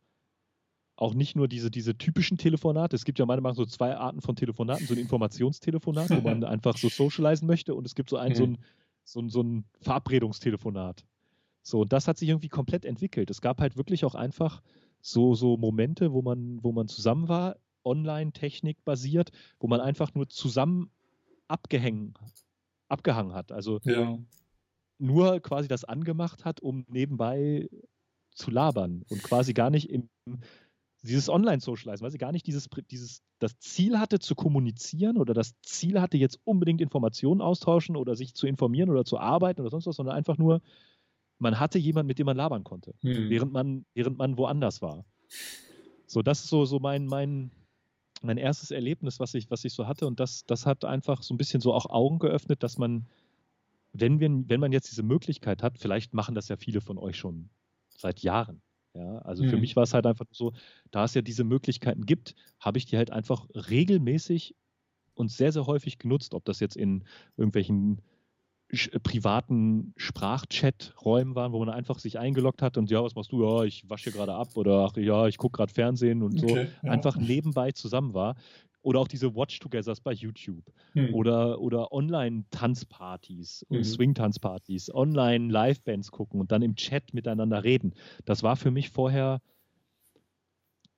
auch nicht nur diese, diese typischen Telefonate. Es gibt ja meiner Meinung nach so zwei Arten von Telefonaten. So ein Informationstelefonat, wo man einfach so socialisen möchte und es gibt so ein, mhm. so ein, so ein, so ein Verabredungstelefonat. So, und das hat sich irgendwie komplett entwickelt. Es gab halt wirklich auch einfach so, so Momente, wo man, wo man zusammen war, online, Technik basiert, wo man einfach nur zusammen abgehängt, abgehangen hat. Also ja. Nur quasi das angemacht hat, um nebenbei zu labern und quasi gar nicht im dieses Online-Socializen, weil sie gar nicht dieses, dieses, das Ziel hatte zu kommunizieren oder das Ziel hatte, jetzt unbedingt Informationen austauschen oder sich zu informieren oder zu arbeiten oder sonst was, sondern einfach nur, man hatte jemanden, mit dem man labern konnte, hm. während, man, während man woanders war. So, das ist so, so mein, mein, mein erstes Erlebnis, was ich, was ich so hatte. Und das, das hat einfach so ein bisschen so auch Augen geöffnet, dass man, wenn, wir, wenn man jetzt diese Möglichkeit hat, vielleicht machen das ja viele von euch schon seit Jahren. Ja, also mhm. für mich war es halt einfach so, da es ja diese Möglichkeiten gibt, habe ich die halt einfach regelmäßig und sehr, sehr häufig genutzt, ob das jetzt in irgendwelchen äh, privaten Sprachchat-Räumen waren, wo man einfach sich eingeloggt hat und ja, was machst du? Ja, ich wasche gerade ab oder ach ja, ich gucke gerade Fernsehen und so. Okay, ja. Einfach nebenbei zusammen war. Oder auch diese Watch-Togethers bei YouTube. Hm. Oder, oder Online-Tanzpartys und hm. Swing-Tanzpartys, Online-Live-Bands gucken und dann im Chat miteinander reden. Das war für mich vorher,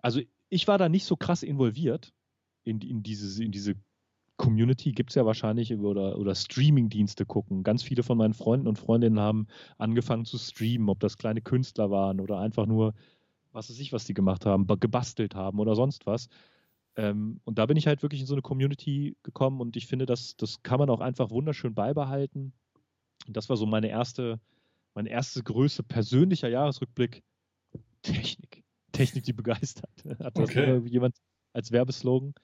also ich war da nicht so krass involviert in, in, diese, in diese Community gibt es ja wahrscheinlich oder, oder Streaming-Dienste gucken. Ganz viele von meinen Freunden und Freundinnen haben angefangen zu streamen, ob das kleine Künstler waren oder einfach nur, was weiß ich, was die gemacht haben, gebastelt haben oder sonst was. Ähm, und da bin ich halt wirklich in so eine Community gekommen und ich finde, das, das kann man auch einfach wunderschön beibehalten. Und das war so meine erste, meine erste Größe persönlicher Jahresrückblick. Technik. Technik, die begeistert. Hat das okay. jemand als Werbeslogan?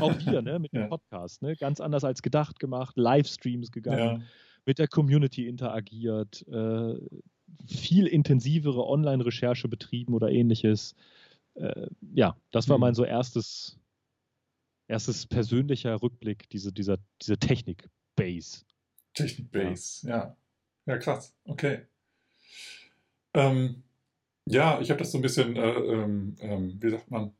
Auch wir, ne, mit dem ja. Podcast, ne? Ganz anders als gedacht gemacht, Livestreams gegangen, ja. mit der Community interagiert, äh, viel intensivere Online-Recherche betrieben oder ähnliches. Äh, ja, das war mhm. mein so erstes erstes persönlicher Rückblick, diese, dieser, diese Technik-Base. Technik-Base, ja. ja. ja. krass. Okay. Ähm, ja, ich habe das so ein bisschen, äh, ähm, ähm wie sagt man,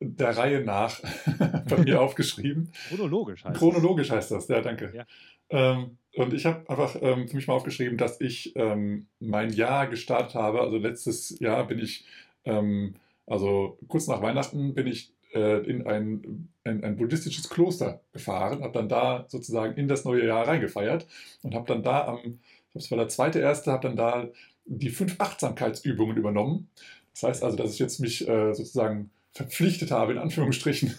der Reihe nach bei mir aufgeschrieben. Chronologisch heißt Chronologisch heißt das, ja, danke. Ja. Ähm, und ich habe einfach ähm, für mich mal aufgeschrieben, dass ich ähm, mein Jahr gestartet habe. Also letztes Jahr bin ich, ähm, also kurz nach Weihnachten bin ich äh, in ein, ein, ein, buddhistisches Kloster gefahren, habe dann da sozusagen in das neue Jahr reingefeiert und habe dann da am, das war der zweite erste, habe dann da die fünf Achtsamkeitsübungen übernommen. Das heißt also, dass ich jetzt mich äh, sozusagen verpflichtet habe, in Anführungsstrichen,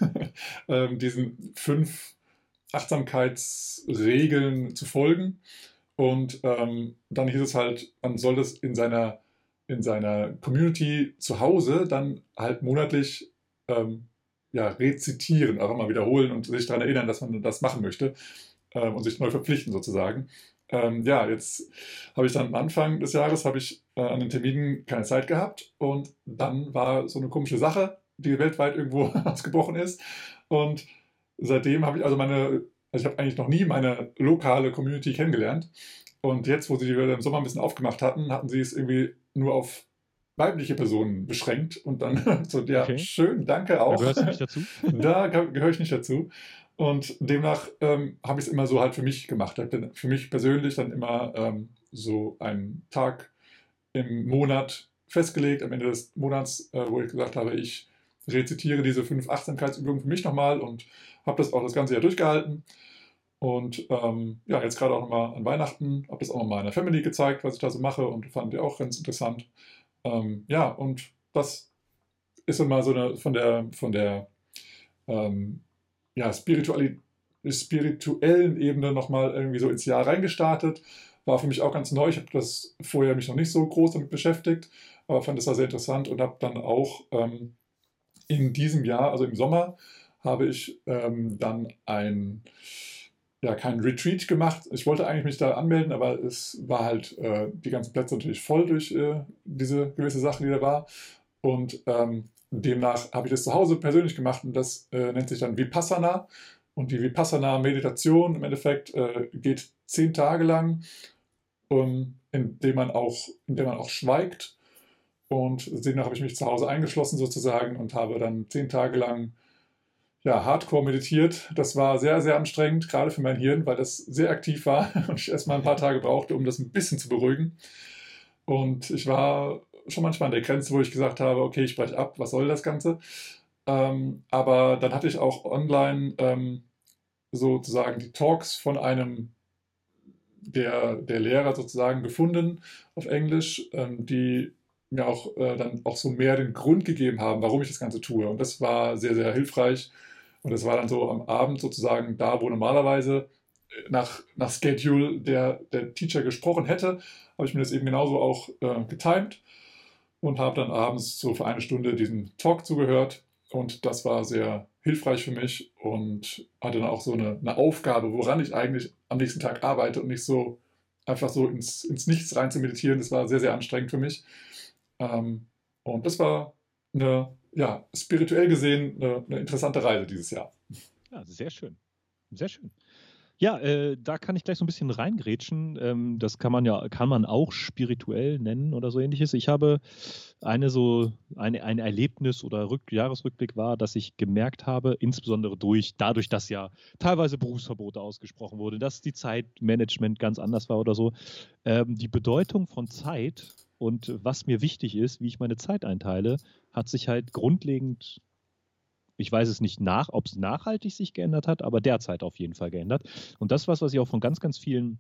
äh, diesen fünf Achtsamkeitsregeln zu folgen. Und ähm, dann hieß es halt, man soll das in seiner, in seiner Community zu Hause dann halt monatlich ähm, ja, rezitieren, auch immer wiederholen und sich daran erinnern, dass man das machen möchte ähm, und sich neu verpflichten sozusagen. Ähm, ja, jetzt habe ich dann am Anfang des Jahres habe ich äh, an den Terminen keine Zeit gehabt und dann war so eine komische Sache, die weltweit irgendwo ausgebrochen ist und seitdem habe ich also meine, also ich habe eigentlich noch nie meine lokale Community kennengelernt und jetzt, wo sie die im Sommer ein bisschen aufgemacht hatten, hatten sie es irgendwie nur auf weibliche Personen beschränkt und dann so, ja, okay. schön, danke auch. Da gehörst du nicht dazu? da gehöre ich nicht dazu. Und demnach ähm, habe ich es immer so halt für mich gemacht. Ich habe für mich persönlich dann immer ähm, so einen Tag im Monat festgelegt, am Ende des Monats, äh, wo ich gesagt habe, ich rezitiere diese fünf Achtsamkeitsübungen für mich nochmal und habe das auch das ganze Jahr durchgehalten. Und ähm, ja, jetzt gerade auch nochmal an Weihnachten, habe das auch nochmal meiner Family gezeigt, was ich da so mache und fand die auch ganz interessant. Ähm, ja, und das ist immer so eine, von der, von der ähm, ja, spirituellen Ebene nochmal irgendwie so ins Jahr reingestartet. War für mich auch ganz neu. Ich habe das vorher mich noch nicht so groß damit beschäftigt, aber fand es sehr interessant und habe dann auch ähm, in diesem Jahr, also im Sommer, habe ich ähm, dann ein ja keinen Retreat gemacht. Ich wollte eigentlich mich da anmelden, aber es war halt äh, die ganzen Plätze natürlich voll durch äh, diese gewisse Sache, die da war. Und ähm, demnach habe ich das zu Hause persönlich gemacht und das äh, nennt sich dann Vipassana. Und die Vipassana-Meditation im Endeffekt äh, geht zehn Tage lang um, in dem man auch, in dem man auch schweigt. Und demnach habe ich mich zu Hause eingeschlossen sozusagen und habe dann zehn Tage lang ja, hardcore meditiert. Das war sehr, sehr anstrengend, gerade für mein Hirn, weil das sehr aktiv war und ich erst mal ein paar Tage brauchte, um das ein bisschen zu beruhigen. Und ich war schon manchmal an der Grenze, wo ich gesagt habe, okay, ich breche ab, was soll das Ganze? Ähm, aber dann hatte ich auch online ähm, sozusagen die Talks von einem der, der Lehrer sozusagen gefunden auf Englisch, ähm, die mir auch äh, dann auch so mehr den Grund gegeben haben, warum ich das Ganze tue. Und das war sehr, sehr hilfreich. Und das war dann so am Abend sozusagen da, wo normalerweise äh, nach, nach Schedule der, der Teacher gesprochen hätte, habe ich mir das eben genauso auch äh, getimt und habe dann abends so für eine Stunde diesen Talk zugehört. Und das war sehr hilfreich für mich und hatte dann auch so eine, eine Aufgabe, woran ich eigentlich am nächsten Tag arbeite und nicht so einfach so ins, ins Nichts rein zu meditieren. Das war sehr, sehr anstrengend für mich. Ähm, und das war eine, ja, spirituell gesehen eine, interessante Reise dieses Jahr. Ja, sehr schön. Sehr schön. Ja, äh, da kann ich gleich so ein bisschen reingrätschen. Ähm, das kann man ja, kann man auch spirituell nennen oder so ähnliches. Ich habe eine so, eine, ein Erlebnis oder Rück, Jahresrückblick war, dass ich gemerkt habe, insbesondere durch, dadurch, dass ja teilweise Berufsverbote ausgesprochen wurde, dass die Zeitmanagement ganz anders war oder so, ähm, die Bedeutung von Zeit und was mir wichtig ist, wie ich meine Zeit einteile, hat sich halt grundlegend ich weiß es nicht nach, ob es nachhaltig sich geändert hat, aber derzeit auf jeden Fall geändert. Und das was, was ich auch von ganz, ganz vielen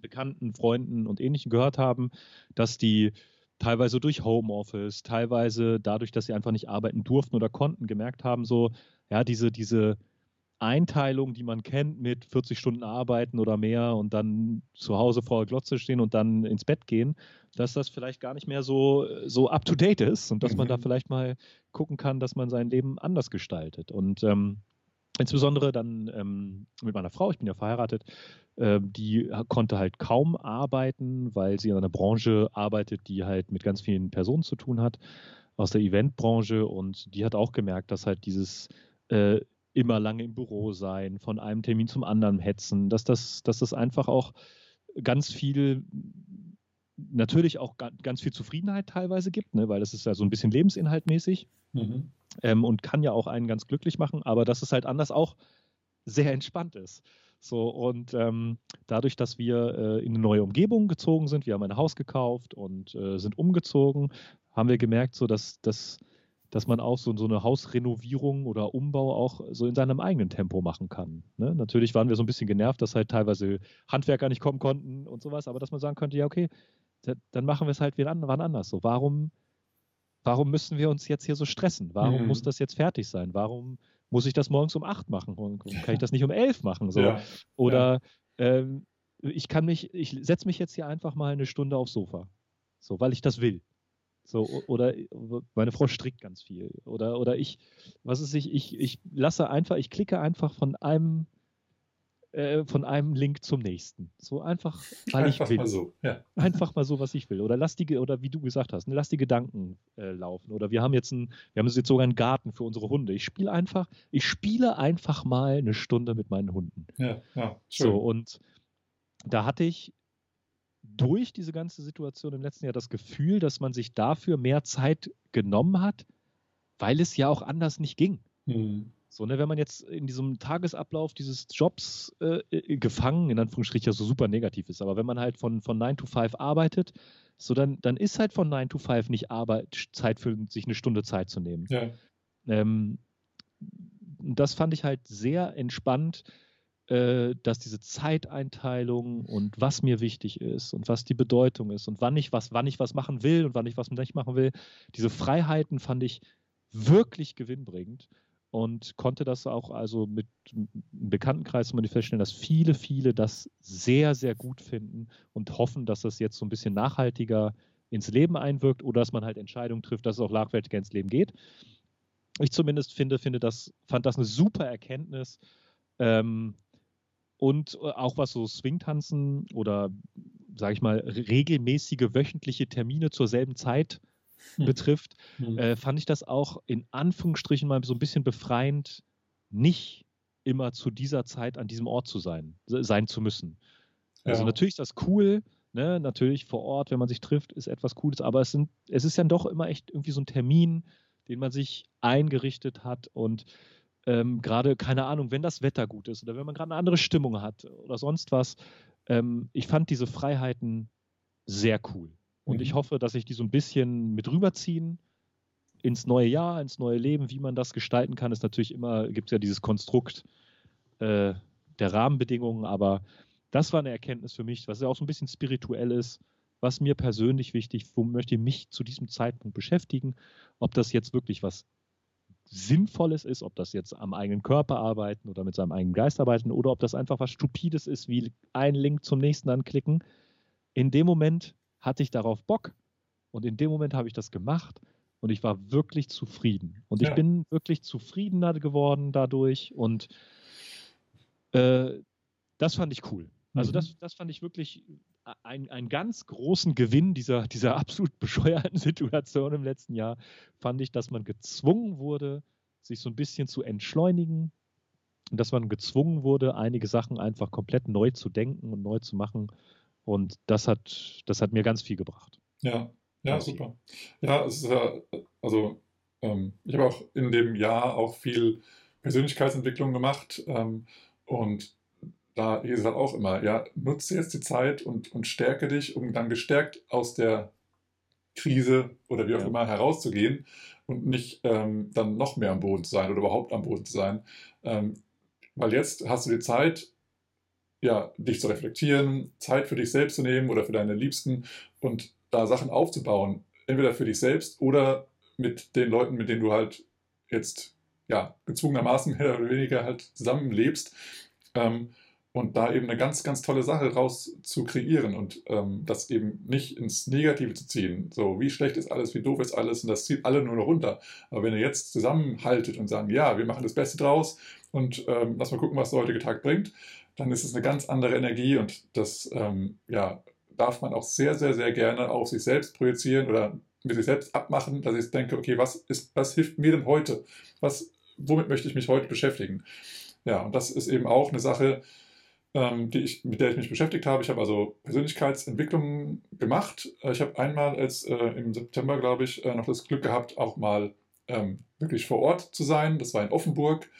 Bekannten, Freunden und Ähnlichen gehört haben, dass die teilweise durch Homeoffice, teilweise dadurch, dass sie einfach nicht arbeiten durften oder konnten, gemerkt haben, so, ja, diese, diese Einteilung, die man kennt mit 40 Stunden arbeiten oder mehr und dann zu Hause vor der Glotze stehen und dann ins Bett gehen, dass das vielleicht gar nicht mehr so, so up-to-date ist und dass man da mhm. vielleicht mal gucken kann, dass man sein Leben anders gestaltet. Und ähm, insbesondere dann ähm, mit meiner Frau, ich bin ja verheiratet, äh, die konnte halt kaum arbeiten, weil sie in einer Branche arbeitet, die halt mit ganz vielen Personen zu tun hat, aus der Eventbranche und die hat auch gemerkt, dass halt dieses äh, immer lange im Büro sein, von einem Termin zum anderen hetzen, dass das, dass das einfach auch ganz viel natürlich auch ganz viel Zufriedenheit teilweise gibt, ne, weil das ist ja so ein bisschen lebensinhaltmäßig mhm. ähm, und kann ja auch einen ganz glücklich machen, aber dass es halt anders auch sehr entspannt ist. So, und ähm, dadurch, dass wir äh, in eine neue Umgebung gezogen sind, wir haben ein Haus gekauft und äh, sind umgezogen, haben wir gemerkt, so dass, dass, dass man auch so, so eine Hausrenovierung oder Umbau auch so in seinem eigenen Tempo machen kann. Ne? Natürlich waren wir so ein bisschen genervt, dass halt teilweise Handwerker nicht kommen konnten und sowas, aber dass man sagen könnte, ja, okay, dann machen wir es halt wieder wann anders. So, warum, warum müssen wir uns jetzt hier so stressen? Warum mhm. muss das jetzt fertig sein? Warum muss ich das morgens um acht machen? Und kann ich das nicht um elf machen? So? Ja. Oder ja. Ähm, ich kann mich, ich setze mich jetzt hier einfach mal eine Stunde aufs Sofa. So, weil ich das will. So, oder meine Frau strickt ganz viel. Oder, oder ich, was ist ich, ich, ich lasse einfach, ich klicke einfach von einem äh, von einem Link zum nächsten. So einfach, weil einfach ich will. Mal so, ja. Einfach mal so, was ich will. Oder lass die, oder wie du gesagt hast, ne, lass die Gedanken äh, laufen. Oder wir haben jetzt ein, wir haben jetzt sogar einen Garten für unsere Hunde. Ich spiele einfach, ich spiele einfach mal eine Stunde mit meinen Hunden. Ja, ja, schön. So, und da hatte ich durch diese ganze Situation im letzten Jahr das Gefühl, dass man sich dafür mehr Zeit genommen hat, weil es ja auch anders nicht ging. Mhm. So, ne, wenn man jetzt in diesem Tagesablauf dieses Jobs äh, äh gefangen, in Anführungsstrichen, ja so super negativ ist, aber wenn man halt von, von 9 to 5 arbeitet, so dann, dann ist halt von 9 to 5 nicht Arbeit, Zeit für sich eine Stunde Zeit zu nehmen. Ja. Ähm, das fand ich halt sehr entspannt, äh, dass diese Zeiteinteilung und was mir wichtig ist und was die Bedeutung ist und wann ich was, wann ich was machen will und wann ich was nicht machen will, diese Freiheiten fand ich wirklich gewinnbringend und konnte das auch also mit einem Bekanntenkreis feststellen, dass viele, viele das sehr, sehr gut finden und hoffen, dass das jetzt so ein bisschen nachhaltiger ins Leben einwirkt oder dass man halt Entscheidungen trifft, dass es auch nachhaltiger ins Leben geht. Ich zumindest finde, finde das, fand das eine super Erkenntnis. Ähm, und auch was so Swingtanzen oder, sage ich mal, regelmäßige wöchentliche Termine zur selben Zeit hm. betrifft, hm. Äh, fand ich das auch in Anführungsstrichen mal so ein bisschen befreiend, nicht immer zu dieser Zeit an diesem Ort zu sein, sein zu müssen. Also ja. natürlich ist das cool, Ne, natürlich vor Ort, wenn man sich trifft, ist etwas Cooles, aber es, sind, es ist dann doch immer echt irgendwie so ein Termin, den man sich eingerichtet hat und ähm, gerade, keine Ahnung, wenn das Wetter gut ist oder wenn man gerade eine andere Stimmung hat oder sonst was. Ähm, ich fand diese Freiheiten sehr cool. Und mhm. ich hoffe, dass ich die so ein bisschen mit rüberziehen ins neue Jahr, ins neue Leben. Wie man das gestalten kann, ist natürlich immer, gibt es ja dieses Konstrukt äh, der Rahmenbedingungen, aber das war eine Erkenntnis für mich, was ja auch so ein bisschen spirituell ist, was mir persönlich wichtig, wo möchte ich mich zu diesem Zeitpunkt beschäftigen, ob das jetzt wirklich was Sinnvolles ist, ob das jetzt am eigenen Körper arbeiten oder mit seinem eigenen Geist arbeiten oder ob das einfach was Stupides ist, wie ein Link zum nächsten anklicken. In dem Moment hatte ich darauf Bock und in dem Moment habe ich das gemacht und ich war wirklich zufrieden. Und ich ja. bin wirklich zufriedener geworden dadurch und äh, das fand ich cool. Also mhm. das, das fand ich wirklich einen ganz großen Gewinn dieser, dieser absolut bescheuerten Situation im letzten Jahr, fand ich, dass man gezwungen wurde, sich so ein bisschen zu entschleunigen und dass man gezwungen wurde, einige Sachen einfach komplett neu zu denken und neu zu machen. Und das hat, das hat mir ganz viel gebracht. Ja, ja, super. Ja, es ist ja, also ähm, ich habe auch in dem Jahr auch viel Persönlichkeitsentwicklung gemacht ähm, und da es halt auch immer, ja, nutze jetzt die Zeit und, und stärke dich, um dann gestärkt aus der Krise oder wie auch ja. immer herauszugehen und nicht ähm, dann noch mehr am Boden zu sein oder überhaupt am Boden zu sein. Ähm, weil jetzt hast du die Zeit, ja, dich zu reflektieren, Zeit für dich selbst zu nehmen oder für deine Liebsten und da Sachen aufzubauen. Entweder für dich selbst oder mit den Leuten, mit denen du halt jetzt ja, gezwungenermaßen mehr oder weniger halt zusammenlebst. Ähm, und da eben eine ganz, ganz tolle Sache raus zu kreieren und ähm, das eben nicht ins Negative zu ziehen. So, wie schlecht ist alles, wie doof ist alles und das zieht alle nur noch runter. Aber wenn ihr jetzt zusammenhaltet und sagen, ja, wir machen das Beste draus und ähm, lass mal gucken, was der heutige Tag bringt, dann ist es eine ganz andere Energie und das ähm, ja, darf man auch sehr, sehr, sehr gerne auf sich selbst projizieren oder mit sich selbst abmachen, dass ich denke, okay, was, ist, was hilft mir denn heute? Was, womit möchte ich mich heute beschäftigen? Ja, und das ist eben auch eine Sache, die ich, mit der ich mich beschäftigt habe. Ich habe also Persönlichkeitsentwicklung gemacht. Äh, ich habe einmal als, äh, im September, glaube ich, äh, noch das Glück gehabt, auch mal ähm, wirklich vor Ort zu sein. Das war in Offenburg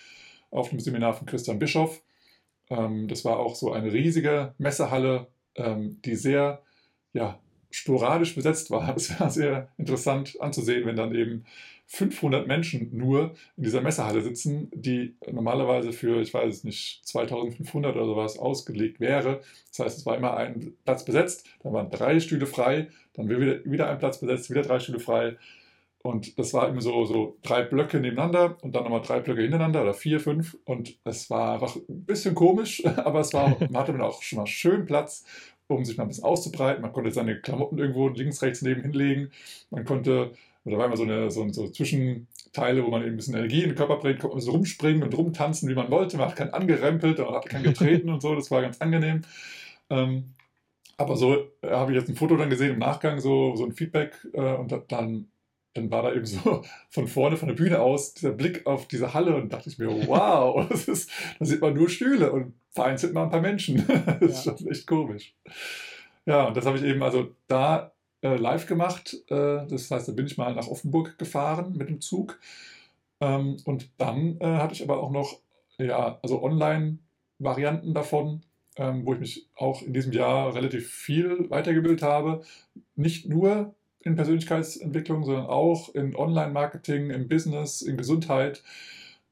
auf dem Seminar von Christian Bischoff. Ähm, das war auch so eine riesige Messehalle, ähm, die sehr ja, sporadisch besetzt war. Es war sehr interessant anzusehen, wenn dann eben 500 Menschen nur in dieser Messehalle sitzen, die normalerweise für, ich weiß es nicht, 2500 oder sowas ausgelegt wäre. Das heißt, es war immer ein Platz besetzt, dann waren drei Stühle frei, dann wieder, wieder ein Platz besetzt, wieder drei Stühle frei. Und das war immer so, so drei Blöcke nebeneinander und dann nochmal drei Blöcke hintereinander oder vier, fünf. Und es war einfach ein bisschen komisch, aber es war, man hatte dann auch schon mal schön Platz, um sich mal ein bisschen auszubreiten. Man konnte seine Klamotten irgendwo links, rechts neben hinlegen. Man konnte und da war immer so, eine, so, so Zwischenteile, wo man eben ein bisschen Energie in den Körper bringt, konnte man so rumspringen und rumtanzen, wie man wollte. Man hat keinen angerempelt, man hat keinen getreten und so, das war ganz angenehm. Ähm, aber so äh, habe ich jetzt ein Foto dann gesehen im Nachgang, so, so ein Feedback äh, und dann, dann war da eben so von vorne, von der Bühne aus, dieser Blick auf diese Halle und dachte ich mir, wow, das ist, da sieht man nur Stühle und vereinzelt mal ein paar Menschen. das ist schon echt komisch. Ja, und das habe ich eben also da äh, live gemacht. Äh, das heißt, da bin ich mal nach Offenburg gefahren mit dem Zug. Ähm, und dann äh, hatte ich aber auch noch ja, also Online-Varianten davon, ähm, wo ich mich auch in diesem Jahr relativ viel weitergebildet habe. Nicht nur in Persönlichkeitsentwicklung, sondern auch in Online-Marketing, im Business, in Gesundheit.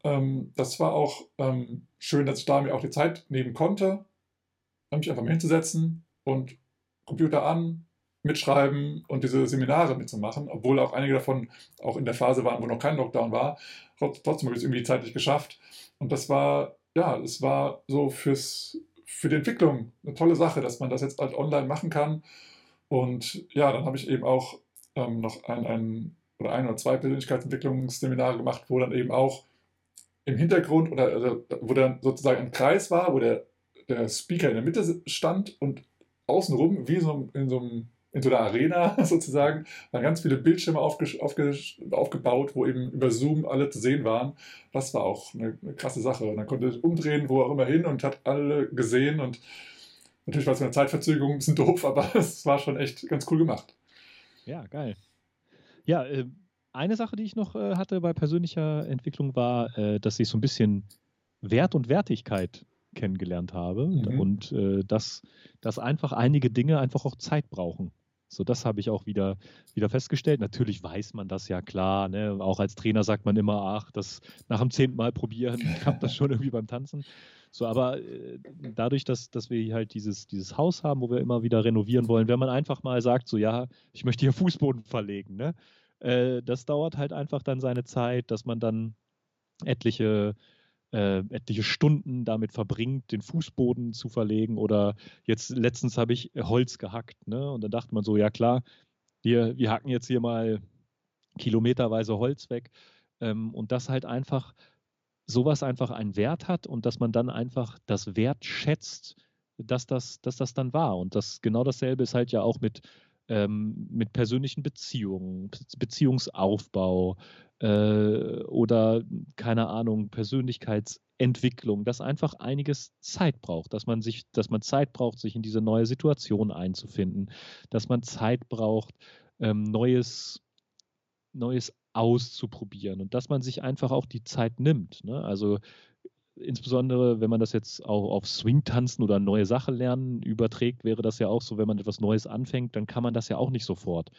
Ähm, das war auch ähm, schön, dass ich da mir auch die Zeit nehmen konnte, mich einfach mal hinzusetzen und Computer an, mitschreiben und diese Seminare mitzumachen, obwohl auch einige davon auch in der Phase waren, wo noch kein Lockdown war. Trotzdem habe ich es irgendwie zeitlich geschafft. Und das war, ja, es war so fürs, für die Entwicklung eine tolle Sache, dass man das jetzt halt online machen kann. Und ja, dann habe ich eben auch ähm, noch ein, ein oder ein oder zwei Persönlichkeitsentwicklungsseminare gemacht, wo dann eben auch im Hintergrund oder also, wo dann sozusagen ein Kreis war, wo der, der Speaker in der Mitte stand und außenrum, wie so in so einem in so einer Arena sozusagen, waren ganz viele Bildschirme aufge, aufge, aufgebaut, wo eben über Zoom alle zu sehen waren. Das war auch eine, eine krasse Sache. Und dann konnte ich umdrehen, wo auch immer hin und hat alle gesehen und Natürlich war es eine Zeitverzögerung ein bisschen doof, aber es war schon echt ganz cool gemacht. Ja, geil. Ja, äh, eine Sache, die ich noch äh, hatte bei persönlicher Entwicklung, war, äh, dass ich so ein bisschen Wert und Wertigkeit kennengelernt habe mhm. und äh, dass, dass einfach einige Dinge einfach auch Zeit brauchen. So, das habe ich auch wieder, wieder festgestellt. Natürlich weiß man das ja klar. Ne? Auch als Trainer sagt man immer, ach, das nach dem zehnten Mal probieren, klappt das schon irgendwie beim Tanzen. So, aber äh, dadurch, dass, dass wir halt dieses, dieses Haus haben, wo wir immer wieder renovieren wollen, wenn man einfach mal sagt, so ja, ich möchte hier Fußboden verlegen, ne? Äh, das dauert halt einfach dann seine Zeit, dass man dann etliche äh, etliche Stunden damit verbringt, den Fußboden zu verlegen. Oder jetzt letztens habe ich Holz gehackt. Ne? Und dann dachte man so, ja klar, wir, wir hacken jetzt hier mal kilometerweise Holz weg. Ähm, und das halt einfach sowas einfach einen Wert hat und dass man dann einfach das Wert schätzt, dass das, dass das dann war. Und das genau dasselbe ist halt ja auch mit, ähm, mit persönlichen Beziehungen, Beziehungsaufbau äh, oder keine Ahnung, Persönlichkeitsentwicklung, dass einfach einiges Zeit braucht, dass man sich, dass man Zeit braucht, sich in diese neue Situation einzufinden, dass man Zeit braucht, ähm, Neues, Neues auszuprobieren und dass man sich einfach auch die Zeit nimmt. Ne? Also insbesondere, wenn man das jetzt auch auf Swing-Tanzen oder neue Sache lernen überträgt, wäre das ja auch so, wenn man etwas Neues anfängt, dann kann man das ja auch nicht sofort.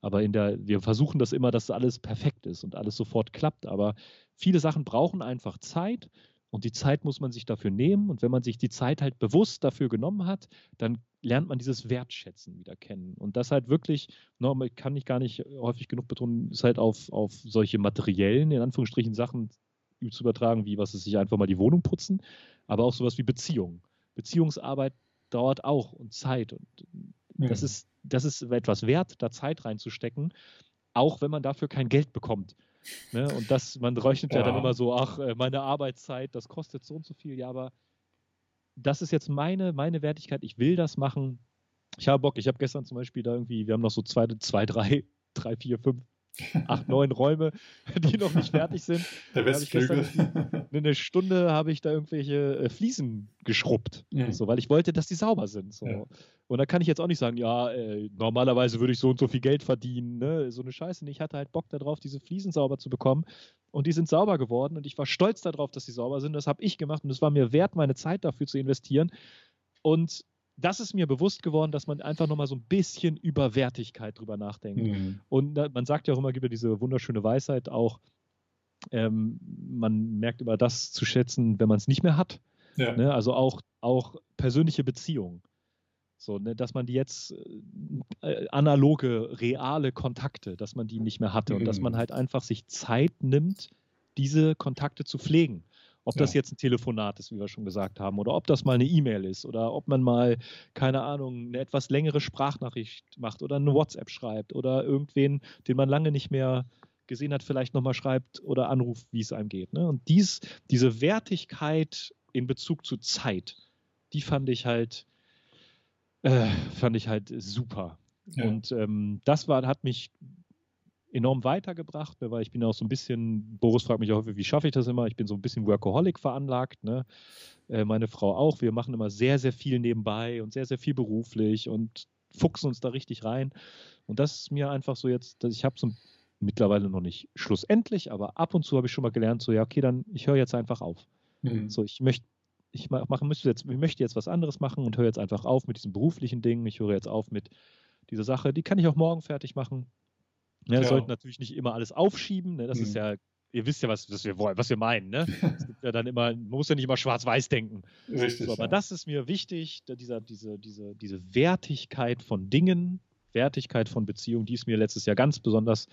Aber in der, wir versuchen das immer, dass alles perfekt ist und alles sofort klappt. Aber viele Sachen brauchen einfach Zeit und die Zeit muss man sich dafür nehmen. Und wenn man sich die Zeit halt bewusst dafür genommen hat, dann lernt man dieses Wertschätzen wieder kennen. Und das halt wirklich, no, kann ich gar nicht häufig genug betonen, ist halt auf, auf solche materiellen, in Anführungsstrichen, Sachen zu übertragen, wie was es sich einfach mal die Wohnung putzen, aber auch sowas wie Beziehungen. Beziehungsarbeit dauert auch und Zeit und ja. das ist das ist etwas wert, da Zeit reinzustecken, auch wenn man dafür kein Geld bekommt. Ne? Und das, man rechnet ja. ja dann immer so, ach, äh, meine Arbeitszeit, das kostet so und so viel, ja, aber das ist jetzt meine, meine Wertigkeit, ich will das machen. Ich habe Bock, ich habe gestern zum Beispiel da irgendwie, wir haben noch so zwei, zwei drei, drei, vier, fünf acht, neun Räume, die noch nicht fertig sind. Der Westflügel. Eine Stunde habe ich da irgendwelche äh, Fliesen geschrubbt, mhm. so, weil ich wollte, dass die sauber sind. So. Ja. Und da kann ich jetzt auch nicht sagen, ja, äh, normalerweise würde ich so und so viel Geld verdienen, ne? so eine Scheiße. Ich hatte halt Bock darauf, diese Fliesen sauber zu bekommen. Und die sind sauber geworden und ich war stolz darauf, dass sie sauber sind. Das habe ich gemacht und es war mir wert, meine Zeit dafür zu investieren. Und das ist mir bewusst geworden, dass man einfach nochmal so ein bisschen über Wertigkeit drüber nachdenkt. Mhm. Und man sagt ja auch immer, gibt ja diese wunderschöne Weisheit auch, ähm, man merkt immer das zu schätzen, wenn man es nicht mehr hat. Ja. Ne? Also auch, auch persönliche Beziehungen. So, ne, dass man die jetzt äh, analoge, reale Kontakte, dass man die nicht mehr hatte mhm. und dass man mhm. halt einfach sich Zeit nimmt, diese Kontakte zu pflegen. Ob ja. das jetzt ein Telefonat ist, wie wir schon gesagt haben, oder ob das mal eine E-Mail ist, oder ob man mal, keine Ahnung, eine etwas längere Sprachnachricht macht oder eine WhatsApp schreibt oder irgendwen, den man lange nicht mehr gesehen hat, vielleicht nochmal schreibt oder anruft, wie es einem geht. Ne? Und dies, diese Wertigkeit in Bezug zu Zeit, die fand ich halt, äh, fand ich halt super. Ja. Und ähm, das war, hat mich enorm weitergebracht, ne, weil ich bin auch so ein bisschen, Boris fragt mich auch häufig, wie schaffe ich das immer? Ich bin so ein bisschen Workaholic veranlagt, ne? Äh, meine Frau auch. Wir machen immer sehr, sehr viel nebenbei und sehr, sehr viel beruflich und fuchsen uns da richtig rein. Und das ist mir einfach so jetzt, dass ich habe so mittlerweile noch nicht schlussendlich, aber ab und zu habe ich schon mal gelernt, so ja, okay, dann ich höre jetzt einfach auf. Mhm. So, ich möchte ich mache, müsste jetzt, ich möchte jetzt was anderes machen und höre jetzt einfach auf mit diesen beruflichen Dingen. Ich höre jetzt auf mit dieser Sache. Die kann ich auch morgen fertig machen. Ne, ja. sollten natürlich nicht immer alles aufschieben. Ne? Das mhm. ist ja, ihr wisst ja, was, was, wir wollen, was wir meinen. Ne? es gibt ja dann immer, man muss ja nicht immer schwarz-weiß denken. Richtig. So, aber ja. das ist mir wichtig, dieser, diese, diese, diese Wertigkeit von Dingen, Wertigkeit von Beziehungen, die ist mir letztes Jahr ganz besonders